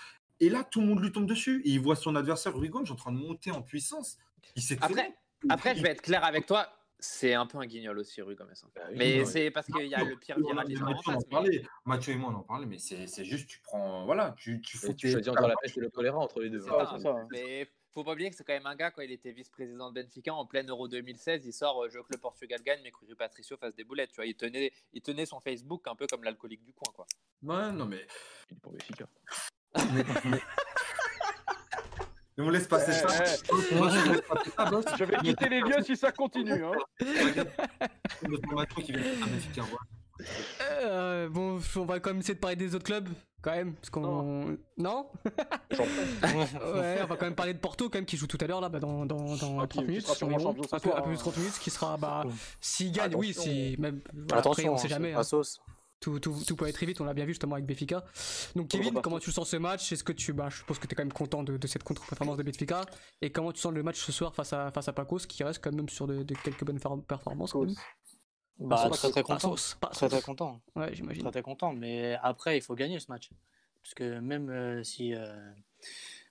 Et là, tout le monde lui tombe dessus. Et il voit son adversaire Rui Gomes en train de monter en puissance. Il s'est Après, après, je vais être clair avec toi. C'est un peu un guignol aussi, Rue Gomez. hein. Bah oui, Mais ouais. c'est parce qu'il y a le pire en face. mais- parlait. Mathieu et moi, on en parlait, mais c'est c'est juste, tu prends. Voilà, tu, tu fous tu choisis encore la peste et le choléra entre les deux. Ouais, ça, ça. Mais faut pas oublier que c'est quand même un gars, quand il était vice-président de Benfica en pleine Euro 2016, il sort euh, Je veux que le Portugal gagne, mais que Rui Patricio fasse des boulettes. Tu vois, il, tenait, il tenait son Facebook un peu comme l'alcoolique du coin. Quoi. Ouais, non, mais. Il est pour Benfica. mais, mais- Mais on laisse passer Eh, ça. eh, Moi, je laisse passer ça, boss. Je vais quitter les lieux si ça continue. Hein. De. Euh, bon, on va quand même essayer de parler des autres clubs, quand même, parce qu'on... Non Ouais, on va quand même parler de Porto, quand même, qui joue tout à l'heure, là, bah, dans, dans, dans Ah, 30 qui- qui minutes. environ. un, peu, un peu plus hein. 30 minutes, qui sera, bah, s'il gagne, oui, Attention. si... Même, voilà, après, Attention, on sait jamais. hein. sauce. Tout, tout, tout peut aller très vite, on l'a bien vu justement avec Benfica. Donc Kevin, comment tu sens ce match? Est-ce que tu, bah, je suppose que tu es quand même content de, de cette contre-performance de Benfica Et comment tu sens le match ce soir face à, face à Pacos, qui reste quand même sur de, de quelques bonnes performances quand même? Bah, très très content. pas Très très content. Ouais, j'imagine. Très très content. Mais après, il faut gagner ce match. Parce que même euh, si, euh,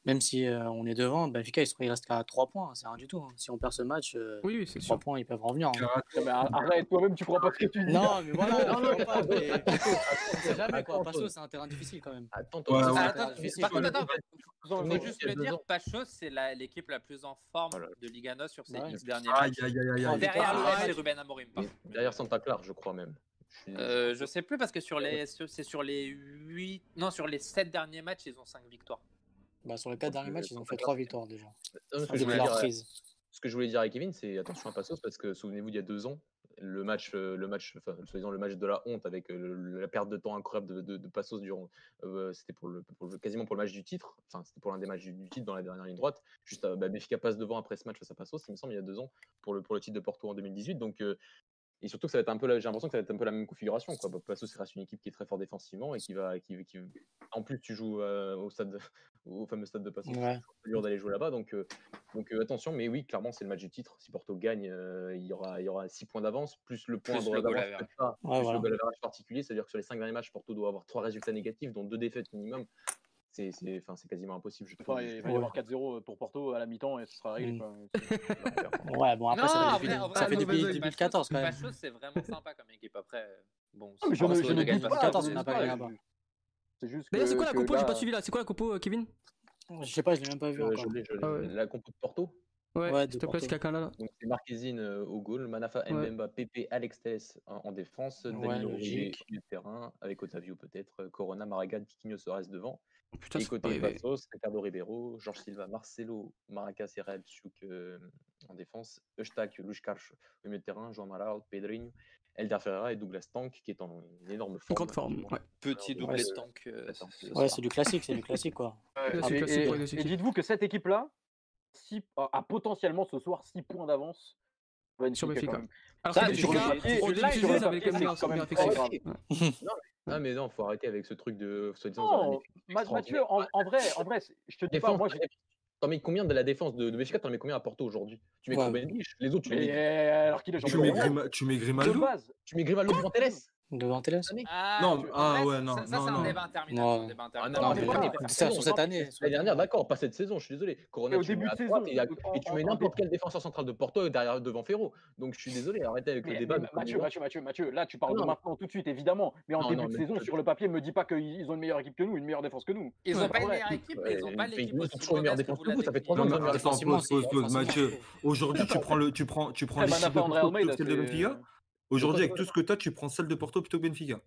même si euh, on est devant, Benfica, il, se- il reste qu'à 3 points. C'est rien du tout. hein. Si on perd ce match, euh, Oui, oui, c'est 3 sûr. points, ils peuvent revenir. hein. Arrête, toi-même, tu crois pas ce que tu dis. Non, mais voilà, Non, je non, pas, mais on sait jamais quoi. Antoine. c'est un terrain difficile quand même. Attends, Ouais, toi, ouais. attends, difficile. par contre, attends, faut le juste le dire, ans. Pachos, c'est la- l'équipe la plus en forme de Liga NOS sur ces Ouais. X derniers Aïe, matchs. Derrière l'OM, c'est Ruben Amorim. Derrière Santa Clara, je crois même. Je Euh, je sais plus parce que sur les, c'est sur les 8, non, sur les 7 derniers matchs, ils ont 5 victoires. Bah, sur les 4 derniers matchs, ils ont fait 3 victoires déjà. Non, ce, que je voulais la dire, reprise. ce que je voulais dire à Kevin, c'est attention à Passos parce que souvenez-vous, il y a deux ans, le match, euh, le match, enfin, le match de la honte avec euh, le- la perte de temps incroyable de, de, de Passos durant, euh, c'était pour le, pour le- quasiment pour le match du titre, enfin c'était pour l'un des matchs du, du titre dans la dernière ligne droite. Juste, euh, bah, Benfica passe devant après ce match face à Passos, il me semble, il y a deux ans pour le pour le titre de Porto en 2018. Donc euh, et surtout que ça va être un peu, j'ai l'impression que ça va être un peu la même configuration. Quoi. Bah, Passos reste une équipe qui est très fort défensivement et qui va, qui, qui- en plus tu joues euh, au stade, de- au fameux stade de Passos. Ouais. C'est dur d'aller jouer là-bas. Donc, euh, donc euh, attention, mais oui, clairement, c'est le match du titre. Si Porto gagne, euh, il y aura, il y aura 6 points d'avance, plus le point Plus de- le goal Ouais, plus voilà. le goal average particulier. C'est-à-dire que sur les 5 derniers matchs, Porto doit avoir 3 résultats négatifs, dont 2 défaites minimum. C'est c'est- enfin, c'est quasiment impossible, je trouve. Enfin, il va y avoir 4-0 pour Porto à la mi-temps et ce sera réglé. Mm. quoi. Ouais, bon, après, Non, ça vrai- depuis, vrai, ça fait depuis vas-y. 2014 quand même. Pachos, c'est vraiment sympa comme équipe. Après, euh, bon, Ah, je ne, gagne dis pas pas, ce 2014, je on n'a pas gagné. C'est juste D'ailleurs, c'est quoi la compo J'ai là- pas suivi là. C'est quoi la compo, euh, Kevin? Je sais pas, je l'ai même pas vu Euh, encore. Ah ouais. La compo de Porto, Ouais, Ouais, s'il te plaît, quelqu'un là, donc c'est Marquezine euh, au goal, Manafa, Ouais. Mbemba, Pepe, Alex Telles en, en défense, Ouais, Danilo logique. au milieu de terrain, avec Otavio peut-être, Corona, Maragall, Piquinho se reste devant. Putain, et côté. Passos, Ricardo Ribeiro, Georges Silva, Marcelo, Maracas et Real Souk euh, en défense, Eustak, Lushkarch au milieu de terrain, João Malard, Pedrinho, Elder Ferreira et Douglas Tank qui est en une énorme forme. grande forme, ouais. Petit Ouais, doublé c'est- de tank. euh. Ouais, c'est du classique, c'est du classique quoi. Ouais, Ah, et, les et équipes. dites-vous que cette équipe-là six- a, a potentiellement ce soir 6 points d'avance Sur quand Benfica. même. Alors Ça, Benfica, le papier- je sur l'ai le précisé, ils avaient papier, quand même c'est un quand même bien très effectif. grave. Ouais. Ah mais non, faut arrêter avec ce truc de soi-disant Non, Ma- extraordinaire. Mathieu, en, en vrai, en vrai, je te dis pas, moi, j'ai- T'en mets combien de la défense de, de Benfica T'en mets combien à Porto aujourd'hui? Tu mets Ouais. Ruben Dish, les autres tu mets. alors qu'il est Tu mets, Grima- tu mets de Grimaldo? Tu mets Grimaldo devant Telles Devant Télé Ah, Non, ah ouais, ça- non, ça, c'est un débat interminable. Non. c'est un débat interminable. non, c'est sur cette année. L'année dernière, d'accord, pas cette saison, je suis désolé. Corona, au tu début de droite saison, et, y a- et tu mets n'importe quel défenseur central de Porto derrière devant Ferro. Donc je suis désolé, arrêtez avec le débat. mais Mathieu. Mathieu, Mathieu, Mathieu, là tu parles Non, de maintenant tout de suite évidemment, mais en Non, début non, de saison sur le papier me dis pas qu'ils ont une meilleure équipe que nous, une meilleure défense que nous. Ils Ouais, ont pas une meilleure équipe, mais ils ont pas l'équipe ils ont toujours une meilleure défense que vous, ça fait trois ans pause, pause, Mathieu. Aujourd'hui, tu prends le, tu prends, tu prends Eh, chiffres de Benfica. Aujourd'hui, avec tout ce que tu as, tu prends celle de Porto plutôt que Benfica.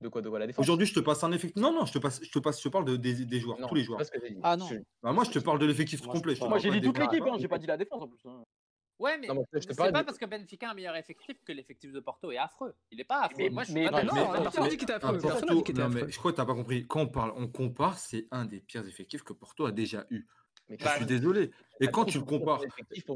De quoi, de quoi la défense? Aujourd'hui, je te passe un effectif. Non, non, je te passe, je te passe, je te parle de, des, des joueurs, Non, tous les joueurs. que dit. Ah non. Bah, moi, je te parle de l'effectif complet. je Moi j'ai dit toute l'équipe, hein, j'ai pas dit la défense en plus. hein. Ouais, mais Non, mais c'est pas parce que Benfica a un meilleur effectif que l'effectif de Porto est affreux. Il est pas affreux. Mais- Moi, je suis mais- pas. Non, mais- personne n'a dit qu'il était Ah. Personne dit qu'il non, affreux. je crois que t'as pas compris. Quand on parle, on compare, c'est un des pires effectifs que Porto a déjà eu. Mais Je suis désolé. Et quand tu le compares,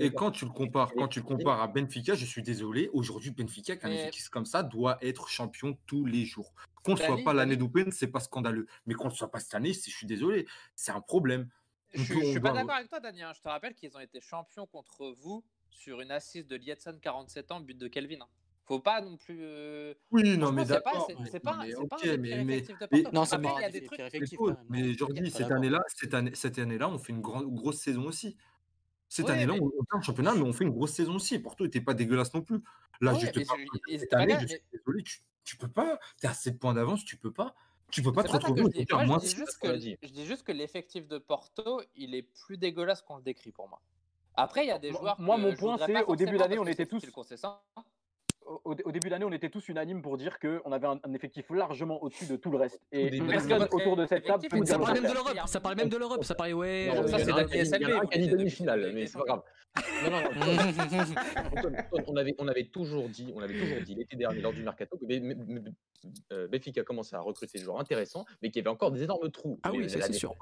et quand tu le compares, quand tu le compares à Benfica, je suis désolé. Aujourd'hui, Benfica, avec un Mais- effectif comme ça, doit être champion tous les jours. Qu'on ne soit pas l'année d'Open, c'est pas scandaleux. Mais qu'on ne soit pas cette année, je suis désolé. C'est un problème. Je On suis, pas d'accord avec toi, Daniel. Je te rappelle qu'ils ont été champions contre vous sur une assise de Lietson 47 ans, but de Kelvin. Hein. Faut pas non plus. euh, Oui, non, mais c'est pas, d'accord. c'est- pas, c'est pas un des mais- pires mais- effectifs de mais- Porto. Non, c'est pas un Mais non. Jordi, Pas cette année-là, cette année, cette année-là, on fait une grande, grosse saison aussi. Cette Ouais, année-là, mais- on on perd le championnat, mais on fait une grosse saison aussi. Porto n'était pas dégueulasse non plus. Là, Ouais, je te parle je- cette année, je suis désolé, tu, tu peux pas. Tu à 7 points d'avance, tu peux pas. Tu peux pas C'est te pas retrouver je et dis. te dire Moi, moins je dis six. juste que, dit. je dis juste que l'effectif de Porto, il est plus dégueulasse qu'on le décrit pour moi. Après, il y a des Moi- joueurs. moi, mon point, c'est, au début on était c'est tous-. Au, début de l'année, on était tous unanimes pour dire qu'on avait un, un effectif largement au-dessus de tout le reste. Et personne autour de cette table Ça parlait même de l'Europe. Ça parlait même de l'Europe. Ça parlait, ouais. Non, ça, c'est en a un Dani qui a dit- il y a un SLB, qui a dit vous, demi-finale, mais c'est pas grave. Non, non, non. On, avait, on avait toujours dit, on avait toujours dit l'été dernier lors du mercato que Be- euh, Benfica commençait à recruter des joueurs intéressants, mais qu'il y avait encore des énormes trous. Ah oui, ça, la c'est sûr.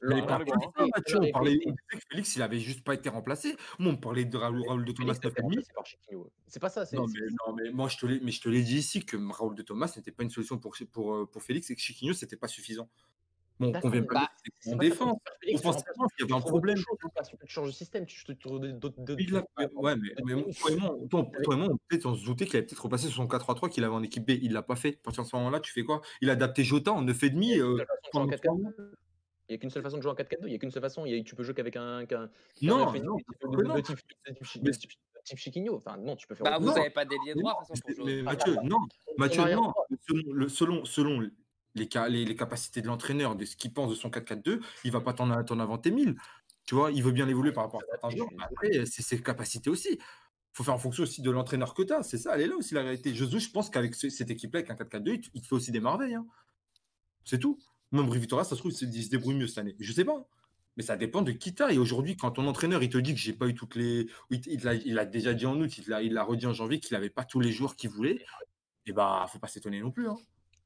on parlait que Félix, il avait juste pas été remplacé. Moi, on parlait de Raoul, de Thomas Félix a été 9,5. remplacé par Chiquinho. C'est pas ça. Non mais, non, mais moi, je te l'ai, mais je te l'ai dit ici que Raoul de Thomas n'était pas une solution pour, pour, euh, pour Félix et que Chiquinho, c'était pas suffisant. Bon, on D'accord, convient pas bah, en défense. Offensivement, il y avait un problème. tu changes de système, tu tu trouves d'autres. ouais, mais, toi et moi, on, on se doutait qu'il allait peut-être repasser sur son 4-3-3 qu'il avait en équipe B. Il l'a pas fait. À partir de ce moment-là, tu fais quoi? Il a adapté Jota en 9,5. Il y a Euh, qu'une seule façon de jouer en pendant 4-4-2. Il n'y a qu'une seule façon de jouer en 4-4-2. Il n'y a qu'une seule façon. Tu peux jouer qu'avec un. non, non, type- Chiquinho. Enfin, non, tu peux faire. Bah, vous n'avez pas d'ailier droit, non, de toute façon, mais- pour jouer. mais au Mathieu, travers. non, Mathieu, non. Selon, le- selon, selon les, les, les capacités de l'entraîneur, de ce qu'il pense de son 4-4-2, il va pas t'en inventer 1000. Tu vois, il veut bien évoluer par rapport à certains joueurs. Après, c'est ses capacités aussi. faut faire en fonction aussi de l'entraîneur que tu as. C'est ça, elle est là aussi la réalité. Jesus, je pense qu'avec ce- cette équipe-là, avec un 4-4-2, il, te- il fait aussi des merveilles. hein. C'est tout. Même Rui Vitória, ça se trouve, il se, il se débrouille mieux cette année. Je sais pas. Mais ça dépend de qui t'as. Et aujourd'hui, quand ton entraîneur, il te dit que j'ai pas eu toutes les. Il, il l'a- il l'a déjà dit en août, il l'a redit en janvier qu'il n'avait pas tous les joueurs qu'il voulait. Et bah, faut pas s'étonner non plus. hein.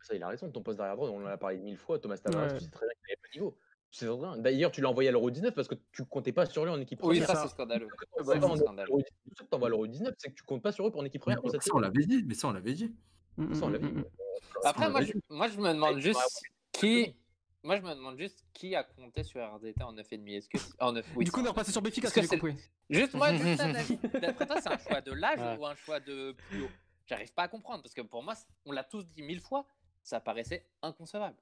Ça, il a raison. Ton poste d'arrière droit, on en a parlé mille fois. Thomas Tavares, Ouais. tu sais très bien qu'il avait pas de niveau. Tu. D'ailleurs, tu l'as envoyé à l'Euro 19 parce que tu comptais pas sur lui en équipe Oui, première. ça, ça. c'est scandaleux. Ça, t'envoies c'est pas en scandaleux. Euro 19, c'est que t'envoies à l'Euro 19, c'est que tu comptes pas sur eux pour une équipe Mais première. ça, on l'avait dit. Mais ça, on l'avait dit. Mm, Ça, on mm, l'avait mm, dit. Après, moi, je, moi, je me demande juste qui. Moi, je me demande juste qui a compté sur RDT en 9,5. Est-ce que. En 9, oui, Du coup, on est repassé sur Béfica, si que j'ai c'est- compris. Juste moi, juste un avis. D'après toi, c'est un choix de l'âge Ouais. ou un choix de plus haut? J'arrive pas à comprendre parce que pour moi, on l'a tous dit mille fois, ça paraissait inconcevable.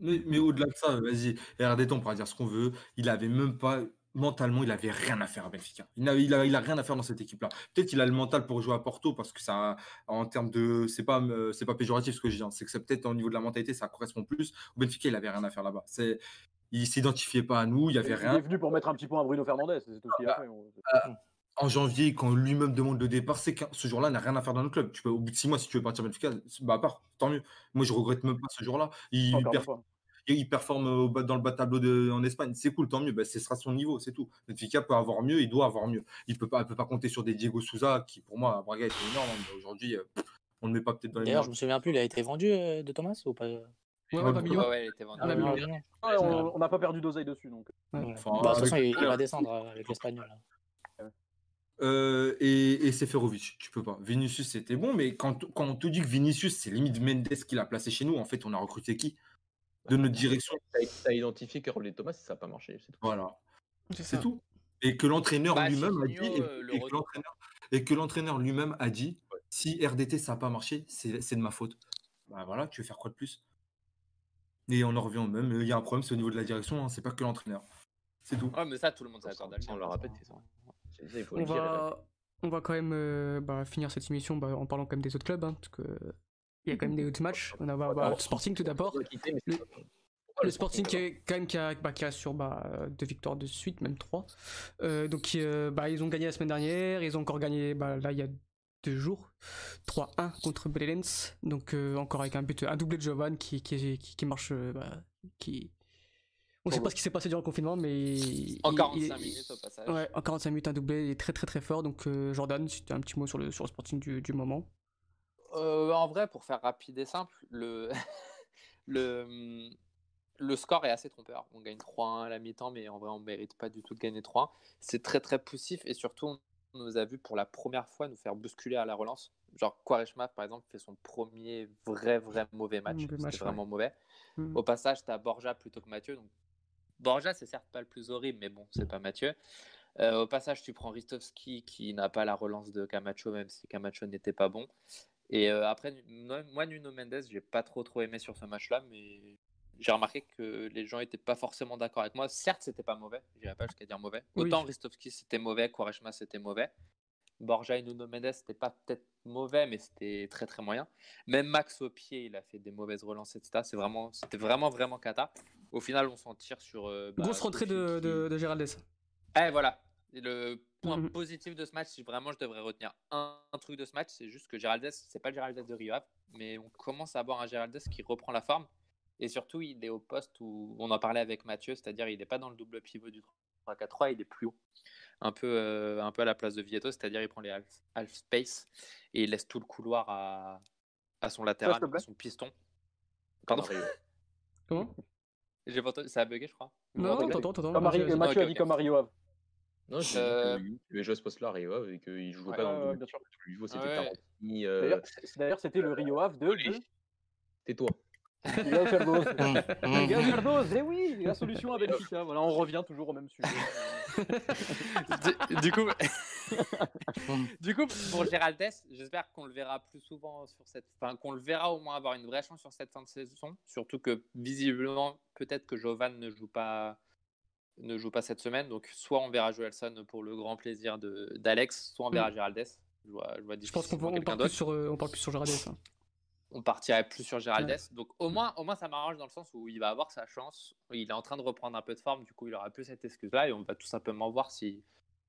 Mais, mais au-delà de ça, vas-y, RDT, on pourra dire ce qu'on veut. Il avait même pas, mentalement, il avait rien à faire à Benfica. Il n'a il a, il a rien à faire dans cette équipe-là. Peut-être qu'il a le mental pour jouer à Porto parce que ça, en termes de, c'est pas, euh, c'est pas péjoratif ce que je dis, hein. c'est que c'est peut-être au niveau de la mentalité, ça correspond plus. Au Benfica, il avait rien à faire là-bas. C'est, il s'identifiait pas à nous, il y avait Il rien. est venu pour mettre un petit point à Bruno Fernandez, c'est tout ce qu'il a fait. on- En janvier, quand lui-même demande le départ, c'est que ce jour-là n'a rien à faire dans le club. Tu peux, au bout de six mois, si tu veux partir à Benfica, bah à part, tant mieux. Moi, je regrette même pas ce jour-là. Il, fois. Il performe au bas- dans le bas de tableau de, en Espagne, c'est cool, tant mieux. Bah, ce sera son niveau, c'est tout. Benfica peut avoir mieux, il doit avoir mieux. Il peut pas, il peut pas compter sur des Diego Souza qui, pour moi, à Braga, était énorme. hein, mais aujourd'hui, euh, on ne le met pas peut-être dans les D'ailleurs, je me souviens plus, il a été vendu euh, de Thomas ou pas? Ouais, Ouais, ouais, 20 millions. Ouais, ouais, il était vendu. Ah. Ouais, on n'a pas perdu d'oseille dessus. Donc. Enfin, Bah, de toute avec façon, il, va descendre euh, avec l'Espagnol. Euh, et, et Seferovic, tu peux pas. Vinicius, c'était bon, mais quand, quand on te dit que Vinicius, c'est limite Mendes qui l'a placé chez nous, en fait, on a recruté qui? De notre direction. T'as t'as identifié que Rolé Thomas, ça n'a pas marché. c'est tout. Voilà. C'est tout. Et que l'entraîneur Bah, lui-même a dit, et, le et que et que l'entraîneur lui-même a dit, Si RDT ça n'a pas marché, c'est c'est de ma faute. Bah voilà, tu veux faire quoi de plus? Et on en revient au même. Il y a un problème, c'est au niveau de la direction, hein, c'est pas que l'entraîneur. C'est tout. Ouais, mais ça, tout le monde s'accorde à le on répété, façon. C'est ça, il faut On le dire. va, on va quand même euh, bah, finir cette émission bah, en parlant quand même des autres clubs, hein, parce que il y a quand même des autres matchs. On a bah, bah, le Sporting tout d'abord. Le Sporting qui est quand même qui a, bah, qui a sur bah, deux victoires de suite, même trois. Euh, donc euh, bah, ils ont gagné la semaine dernière, ils ont encore gagné bah, là il y a deux jours, 3-1 contre Belenens. Donc euh, encore avec un but, un doublé de Jovan qui, qui, qui, qui marche, qui. On sait pas ce qui s'est passé durant le confinement, mais En il- 45 il- minutes au passage. Ouais, en 45 minutes un doublé, il est très très très fort. Donc euh, Jordan, si tu as un petit mot sur le sur le Sporting du, du moment. Euh, en vrai, pour faire rapide et simple, le, le, le score est assez trompeur. On gagne 3-1 à la mi-temps, mais en vrai, on ne mérite pas du tout de gagner 3-1. C'est très très poussif et surtout, on nous a vu pour la première fois nous faire bousculer à la relance. Genre, Quaresma, par exemple, fait son premier vrai, vrai mauvais match. C'était match, ouais. vraiment mauvais. Mm. Au passage, tu as Borja plutôt que Mathieu. Donc, Borja, c'est certes pas le plus horrible, mais bon, c'est pas Mathieu. Euh, au passage, tu prends Ristovski qui n'a pas la relance de Camacho, même si Camacho n'était pas bon. Et euh, après, moi, Nuno Mendes, j'ai pas trop trop aimé sur ce match-là, mais j'ai remarqué que les gens étaient pas forcément d'accord avec moi. Certes, c'était pas mauvais, j'irai pas jusqu'à dire mauvais. Oui. Autant Ristovski c'était mauvais, Quaresma c'était mauvais. Borja et Nuno Mendes, c'était pas peut-être mauvais, mais c'était très très moyen. Même Max au pied, il a fait des mauvaises relances, etc. C'est vraiment, c'était vraiment vraiment cata. Au final, on s'en tire sur. euh, bah, Grosse rentrée de, qui- de, de Géraldez. eh voilà. Le point Mhm. positif de ce match, si vraiment je devrais retenir un, un truc de ce match, c'est juste que Géraldez, c'est pas le Géraldez de Rio Ave, mais on commence à avoir un Géraldez qui reprend la forme. Et surtout, il est au poste où on en parlait avec Mathieu, c'est-à-dire il n'est pas dans le double pivot du 3-4-3, il est plus haut. Un peu, euh, un peu à la place de Vieto, c'est-à-dire il prend les half, half space et il laisse tout le couloir à, à son latéral, à son piston. Pardon. Comment? J'ai pas entendu, ça a bugué, je crois. Non, m'entendez t'entends. Mathieu a dit comme Mario Ave. Non, j'ai Euh, devait jouer à ce poste-là, Rio Ave, et qu'il joue Ouais, pas dans le bien sûr. Le pivot, c'était Ouais. Tarantini. euh, D'ailleurs, c'était le Rio Ave de. de... Tais-toi. Miguel Cardoz. Miguel. Cardoz, eh oui, la solution à Benfica. Voilà, on revient toujours au même sujet. du, du coup, du coup, pour Géraldez, j'espère qu'on le verra plus souvent sur cette, enfin qu'on le verra au moins avoir une vraie chance sur cette fin de saison. Surtout que visiblement, peut-être que Jovan ne joue pas, ne joue pas cette semaine. Donc, soit on verra Joelson pour le grand plaisir de d'Alex, soit on verra. Je vois, je vois Je pense qu'on parle sur, euh, on parle plus sur Géraldez. hein. On partirait plus sur Géraldez. Donc au moins, au moins ça m'arrange dans le sens où il va avoir sa chance. Il est en train de reprendre un peu de forme. Du coup, il aura plus cette excuse-là et on va tout simplement voir si,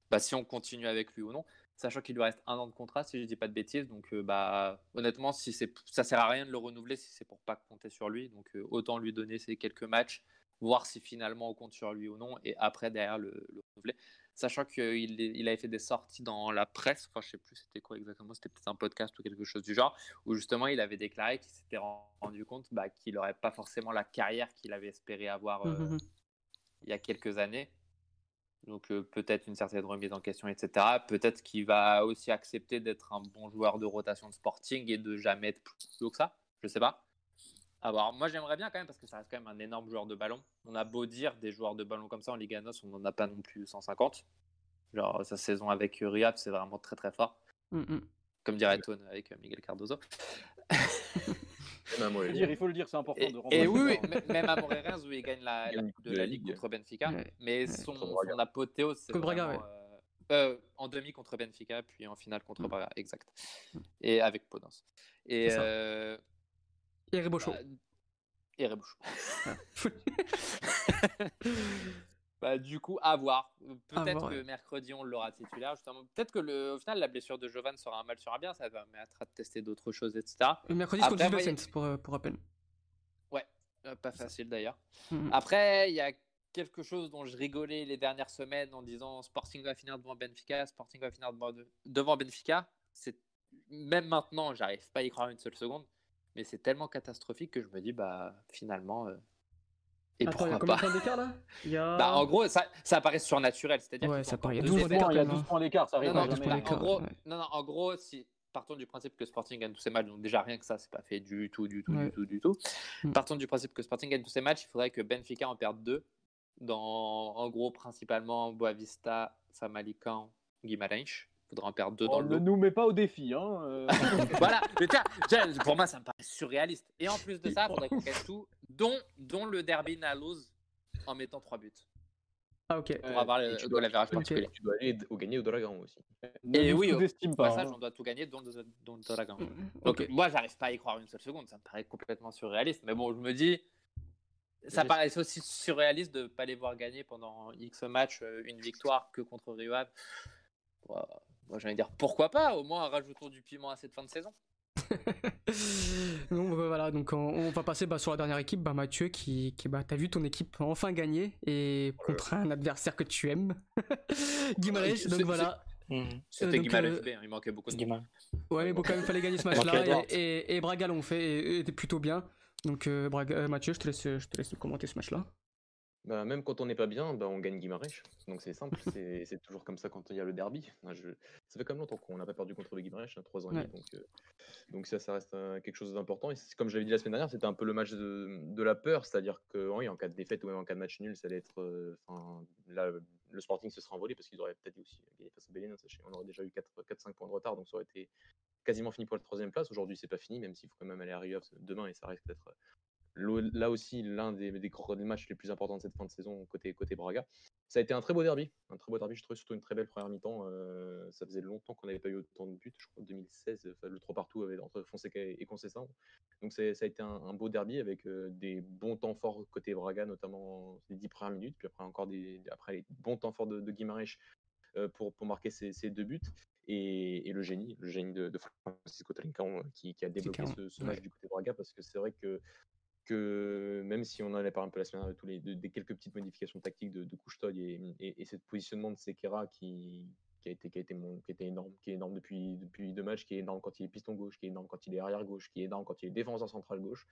bah, si on continue avec lui ou non. Sachant qu'il lui reste un an de contrat, si je dis pas de bêtises. Donc euh, bah, honnêtement, si ça sert à rien de le renouveler si c'est pour pas compter sur lui. Donc euh, autant lui donner ces quelques matchs, voir si finalement on compte sur lui ou non, et après derrière le, le renouveler. Sachant qu'il il avait fait des sorties dans la presse, enfin je sais plus c'était quoi exactement, c'était peut-être un podcast ou quelque chose du genre, où justement il avait déclaré qu'il s'était rendu compte bah, qu'il n'aurait pas forcément la carrière qu'il avait espéré avoir euh, Mhm. il y a quelques années. Donc euh, peut-être une certaine remise en question, etc. Peut-être qu'il va aussi accepter d'être un bon joueur de rotation de Sporting et de jamais être plus haut que ça. Je sais pas. Alors moi j'aimerais bien quand même parce que ça reste quand même un énorme joueur de ballon. On a beau dire des joueurs de ballon comme ça en Liga NOS, on n'en a pas non plus 150. Genre sa saison avec Riab c'est vraiment très très fort. Mm, mm. Comme dirait Tone avec euh, Miguel Cardozo. Même à Il faut le dire, il faut le dire, c'est important Et, de et oui, même à Moreirense où il gagne la, la Coupe de la Ligue contre Benfica. Ouais. Mais son, son apothéose, c'est euh, euh, en demi contre Benfica, puis en finale contre Mm. Braga, exact. Et avec Podence. Et C'est ça. euh, Et Ribocho. bah, et Rebouche. Bah, du coup, à voir. Peut-être que ouais. mercredi, on l'aura titulaire. Justement. Peut-être que le, au final, la blessure de Jovan sera un mal sur un bien. Ça va permettre de tester d'autres choses, etc. Le mercredi, c'est contre Vicente, pour, euh, pour rappel. Euh, pas facile d'ailleurs. Mhm. Après, il y a quelque chose dont je rigolais les dernières semaines en disant Sporting va finir devant Benfica, Sporting va finir devant Benfica. C'est même maintenant, j'arrive pas à y croire une seule seconde, mais c'est tellement catastrophique que je me dis bah finalement euh, et Attends, il y a pourquoi combien de pas. points d'écart là? Il y a. Bah, en gros, ça, ça paraît surnaturel, c'est-à-dire Ouais, ça paraît. Il y a deux 12 12 défaites. points, il y a quand même, 12 hein. points d'écart, ça arrive Non, non, jamais. bah, en gros, ouais. non, non, en gros, si partons du principe que Sporting gagne tous ses matchs, donc déjà rien que ça, c'est pas fait du tout, du tout, Ouais. du tout, du tout. Mm. Partons du principe que Sporting gagne tous ses matchs, il faudrait que Benfica en perde deux, dans, en gros, principalement Boavista, Famalicão, Guimarães. Faudra en perdre deux On dans le ne nous met pas au défi. Hein. euh. voilà, mais tiens, tiens, pour moi, ça me paraît surréaliste. Et en plus de ça, il faudrait qu'on gagne tout, dont, dont le derby Naloz en mettant trois buts. Ah, ok. Pour avoir le tu dois- ok. particulier. Tu dois aller au gagner au Dragon aussi. Et oui, au passage, hein. on doit tout gagner, dont le, dont le Dragon. Donc, Ok. moi, j'arrive pas à y croire une seule seconde. Ça me paraît complètement surréaliste. Mais bon, je me dis, ça paraît aussi surréaliste de ne pas les voir gagner pendant X matchs euh, une victoire que contre Rio. Moi, moi j'ai envie de dire pourquoi pas, au moins rajoutons du piment à cette fin de saison. Donc bah, voilà, donc on, on va passer bah, sur la dernière équipe, bah, Mathieu, qui, qui bah, t'as vu ton équipe enfin gagner et contre un adversaire que tu aimes, Guimarães. Donc voilà, Mhm. C'était euh, B, hein, il manquait beaucoup de Guimaraes. ouais, mais bon, quand même, fallait gagner ce match-là et, et, et Braga l'ont fait et, et était plutôt bien. Donc euh, Braga- euh, Mathieu, je te laisse, je te laisse commenter ce match-là. Bah, même quand on n'est pas bien, bah, on gagne Guimarães. Donc c'est simple, c'est c'est toujours comme ça quand il y a le derby. Je- Ça fait quand même longtemps qu'on n'a pas perdu contre le Guimarães, hein, trois ans et demi. Ouais. Donc, euh, donc ça, ça reste euh, quelque chose d'important. Et c'est- comme j'avais dit la semaine dernière, c'était un peu le match de, de la peur. C'est-à-dire que oui, en cas de défaite ou même en cas de match nul, ça allait être. euh, enfin, là, le Sporting se serait envolé parce qu'ils auraient peut-être aussi gagné face à Belen. sachez, On aurait déjà eu 4-5 points de retard, donc ça aurait été quasiment fini pour la troisième place. Aujourd'hui, c'est pas fini, même s'il faut quand même aller à Rio demain et ça risque d'être là aussi l'un des, des gros- des matchs les plus importants de cette fin de saison côté, côté Braga. Ça a été un très beau derby, un très beau derby, je trouve surtout une très belle première mi-temps. euh, ça faisait longtemps qu'on n'avait pas eu autant de buts, je crois 2016, enfin, le 3 partout avec, entre Fonseca et, et Conceição. Donc ça a été un, un beau derby avec euh, des bons temps forts côté Braga, notamment les 10 premières minutes, puis après encore des, après les bons temps forts de, de Guimarães euh, pour, pour marquer ses, ses deux buts. Et, et le génie, le génie de, de Francisco Trincão qui, qui a débloqué ce, ce match ouais. du côté Braga parce que c'est vrai que même si on en avait parlé un peu la semaine dernière de tous les de- des quelques petites modifications tactiques de, de et, et, ce positionnement de Sekera qui, qui a été qui a été qui a été énorme, qui est énorme depuis depuis deux matchs, qui est énorme quand il est piston gauche, qui est énorme quand il est arrière gauche, qui est énorme quand il est défenseur central gauche.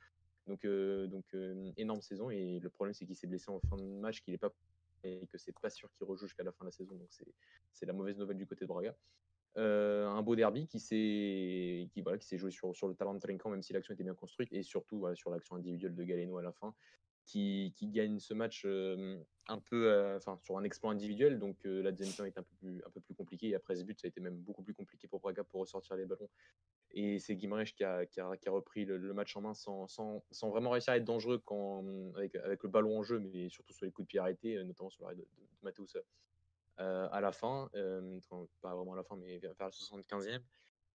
Donc euh, donc euh, énorme saison et le problème c'est qu'il s'est blessé en fin de match, qu'il est pas et que c'est pas sûr qu'il rejoue jusqu'à la fin de la saison. Donc c'est la mauvaise nouvelle du côté de Braga. Euh, un beau derby qui s'est joué sur, le talent de Trinquant, même si l'action était bien construite, et surtout sur l'action individuelle de Galeno à la fin, qui, gagne ce match euh, un peu euh, sur un exploit individuel. Donc la deuxième mi-temps est un peu, plus, compliquée. Et après ce but, ça a été même beaucoup plus compliqué pour Braga pour ressortir les ballons. Et c'est Guimarães qui a, repris le, match en main sans, vraiment réussir à être dangereux avec, le ballon en jeu, mais surtout sur les coups de pied arrêtés, notamment sur l'arrêt de, de, à la fin, euh, pas vraiment à la fin, mais vers, vers la 75e.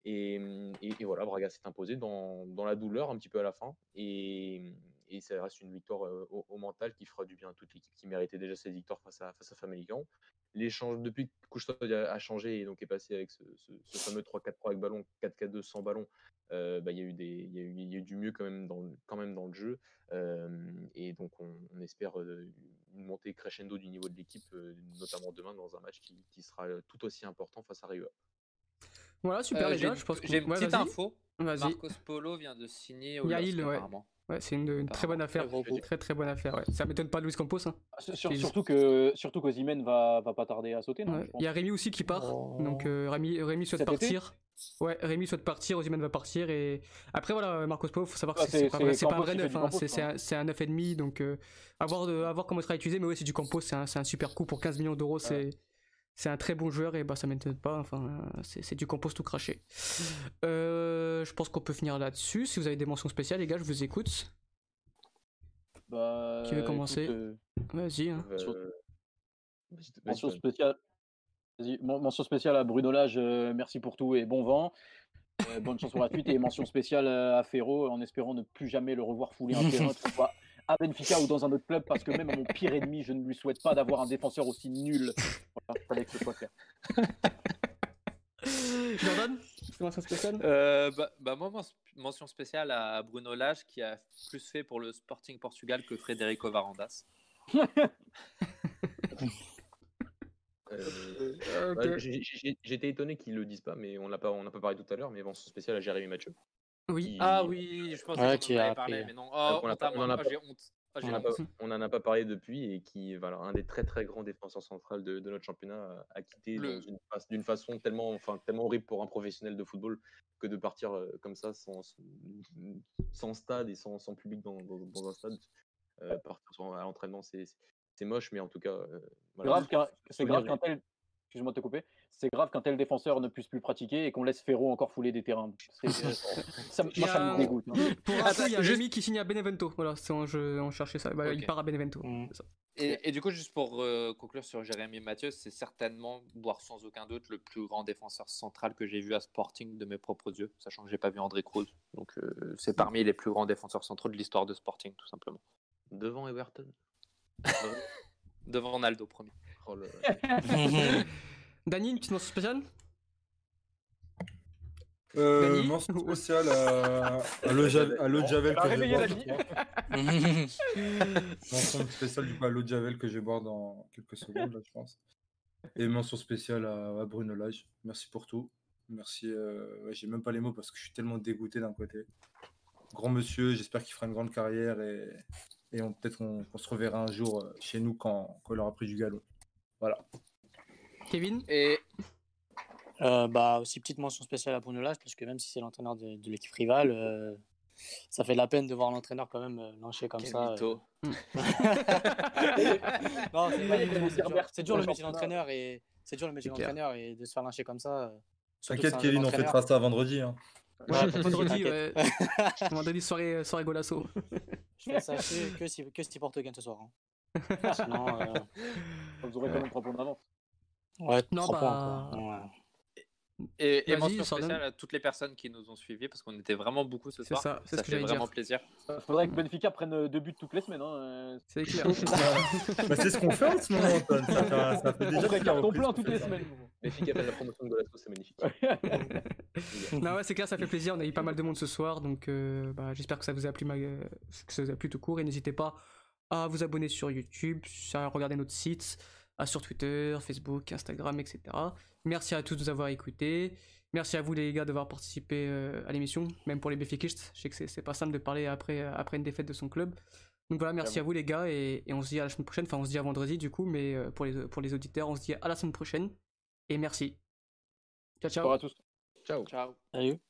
Et, et, voilà, Braga s'est imposé dans, la douleur un petit peu à la fin. Et, ça reste une victoire euh, au, au, mental qui fera du bien à toute l'équipe qui méritait déjà cette victoire face à, face à Famalicão. L'échange depuis que Couchetard a, changé et donc est passé avec ce, ce, ce fameux 3-4-3 avec ballon, 4-4-2 sans ballon, euh, bah, il, y a eu des, il, y a eu, il y a eu du mieux quand même dans, quand même dans le jeu. Euh, et donc on, on espère euh, une montée crescendo du niveau de l'équipe, euh, notamment demain dans un match qui, qui, sera tout aussi important face à Rio. Voilà, super les gars, je pense que... J'ai une ouais, petite info. Vas-y. Marcos Polo vient de signer au ouais. apparemment. Ouais, c'est une, une très bonne affaire. Très, très, très bonne affaire. Ouais. Ça m'étonne pas Luis Campos. Hein. Sur, surtout que surtout va, va pas tarder à sauter. Il ouais. y a Rémi aussi qui part. Oh. Donc euh, Rémi, Rémi souhaite Cet partir. Ouais, Rémi souhaite partir, Ozyman va partir. Et après, voilà, Marcos Polo, faut savoir que ah, c'est pas, pas, un vrai neuf. Hein. C'est un, un 9,5. Donc euh, à, voir de, à voir comment il sera utilisé. Mais ouais, c'est du Campos. C'est un, un, super coup pour 15 millions d'euros. C'est. C'est un très bon joueur et bah ça m'étonne pas. Enfin, c'est du compost tout craché. Euh, je pense qu'on peut finir là-dessus. Si vous avez des mentions spéciales, les gars, je vous écoute. Bah, Qui veut commencer euh... Vas-y. Hein. Euh... Mention spéciale. Mention spéciale à Bruno Lage, euh, merci pour tout et bon vent. Euh, bonne chance pour la suite et mention spéciale à Ferro en espérant ne plus jamais le revoir fouler un terrain, à Benfica ou dans un autre club, parce que même à mon pire ennemi, je ne lui souhaite pas d'avoir un défenseur aussi nul. Voilà, fallait que ce soit clair. Jordan, mention spéciale euh, bah, bah, moi, mention spéciale à Bruno Lage qui a plus fait pour le Sporting Portugal que Federico Varandas. Euh, okay. bah, J'étais étonné qu'ils le disent pas, mais on n'a pas, on a pas parlé tout à l'heure, mais mention spéciale à Jérémy Mathieu. Oui. Ah oui, je pense ouais, qu'on en avait parlé, mais non. Oh, on, pas, on en a pas, honte. Oh, on n'en a, a, pas parlé depuis et qui, voilà, un des très très grands défenseurs centrales de, de notre championnat a quitté d'une une façon tellement, enfin, tellement horrible pour un professionnel de football que de partir euh, comme ça sans, sans stade et sans, sans public dans, dans, dans, un stade. Euh, partir à l'entraînement, c'est moche, mais en tout cas. Euh, voilà. C'est grave qu'un tel, excuse-moi de te couper, c'est grave quand tel défenseur ne puisse plus pratiquer et qu'on laisse Ferro encore fouler des terrains. Euh, ça, moi, ça me dégoûte. hein. Pour info, il y a juste- Rémi qui signe à Benevento. Voilà, c'est on, je- on cherchait ça. Bah, Il part à Benevento. Mm. ça. Et, et du coup, juste pour euh, conclure sur Jérémy Mathieu, c'est certainement, voire sans aucun doute, le plus grand défenseur central que j'ai vu à Sporting de mes propres yeux, sachant que j'ai pas vu André Cruz. Donc euh, c'est parmi les plus grands défenseurs centraux de l'histoire de Sporting, tout simplement. Devant Everton. Devant Ronaldo premier. Oh, Dany, une petite mention spéciale? Euh, Dany mention spéciale à, à l'eau Javel, à l'eau de Javel que je. Mention spéciale du coup à l'eau de Javel que je vais boire dans quelques secondes, là, je pense. Et mention spéciale à, à Bruno Lage. Merci pour tout. Merci. euh, ouais, J'ai même pas les mots parce que je suis tellement dégoûté d'un côté. Grand monsieur, j'espère qu'il fera une grande carrière et, et on- peut-être qu'on qu'on se reverra un jour euh, chez nous quand, quand il aura pris du galon. Voilà. Kevin? Et Euh, bah, aussi petite mention spéciale à Bruno Lage, parce que même si c'est l'entraîneur de, de l'équipe rivale, euh, ça fait de la peine de voir l'entraîneur quand même euh, lâcher comme quel ça. euh. Non, c'est dur- Herbert c'est dur le métier d'entraîneur et c'est dur le métier d'entraîneur et de se faire lyncher comme ça. euh, T'inquiète, Kevin, on fêtera ça vendredi. hein. Ouais, Vendredi, ouais. Vendredi soirée, soirée golasso. Je fais ça que, que si, que si Porto gagne ce soir. hein. Sinon, euh, Vous aurez quand même 3 points d'avance. Ouais, Non, bah. Ouais. Et, mention spéciale à toutes les personnes qui nous ont suivis, parce qu'on était vraiment beaucoup ce soir. ça, c'est ce que fait vraiment dire. plaisir. Il faudrait que Benfica prenne euh, deux buts toutes les semaines. Hein. euh, C'est clair. Bah, c'est ce qu'on fait en ce moment, Antoine. Ça fait, ça fait déjà carton plein toutes fait les ça. semaines. Qui appellent la promotion de Golasso, c'est magnifique. non, ouais, c'est clair, ça fait plaisir. On a eu pas mal de monde ce soir, donc euh, bah, j'espère que ça vous a plu, ma- que ça vous a plu tout court. Et n'hésitez pas à vous abonner sur YouTube, à regarder notre site, ah, sur Twitter, Facebook, Instagram, etc. Merci à tous de nous avoir écoutés. Merci à vous les gars d'avoir participé euh, à l'émission, même pour les Béfikistes. Je sais que c'est pas simple de parler après, euh, après une défaite de son club. Donc voilà, merci à vous les gars et, on se dit à la semaine prochaine. Enfin, on se dit à vendredi du coup, mais euh, pour les, pour les auditeurs, on se dit à la semaine prochaine et merci. Ciao, ciao. Bonjour à tous. Ciao. Ciao. Salut.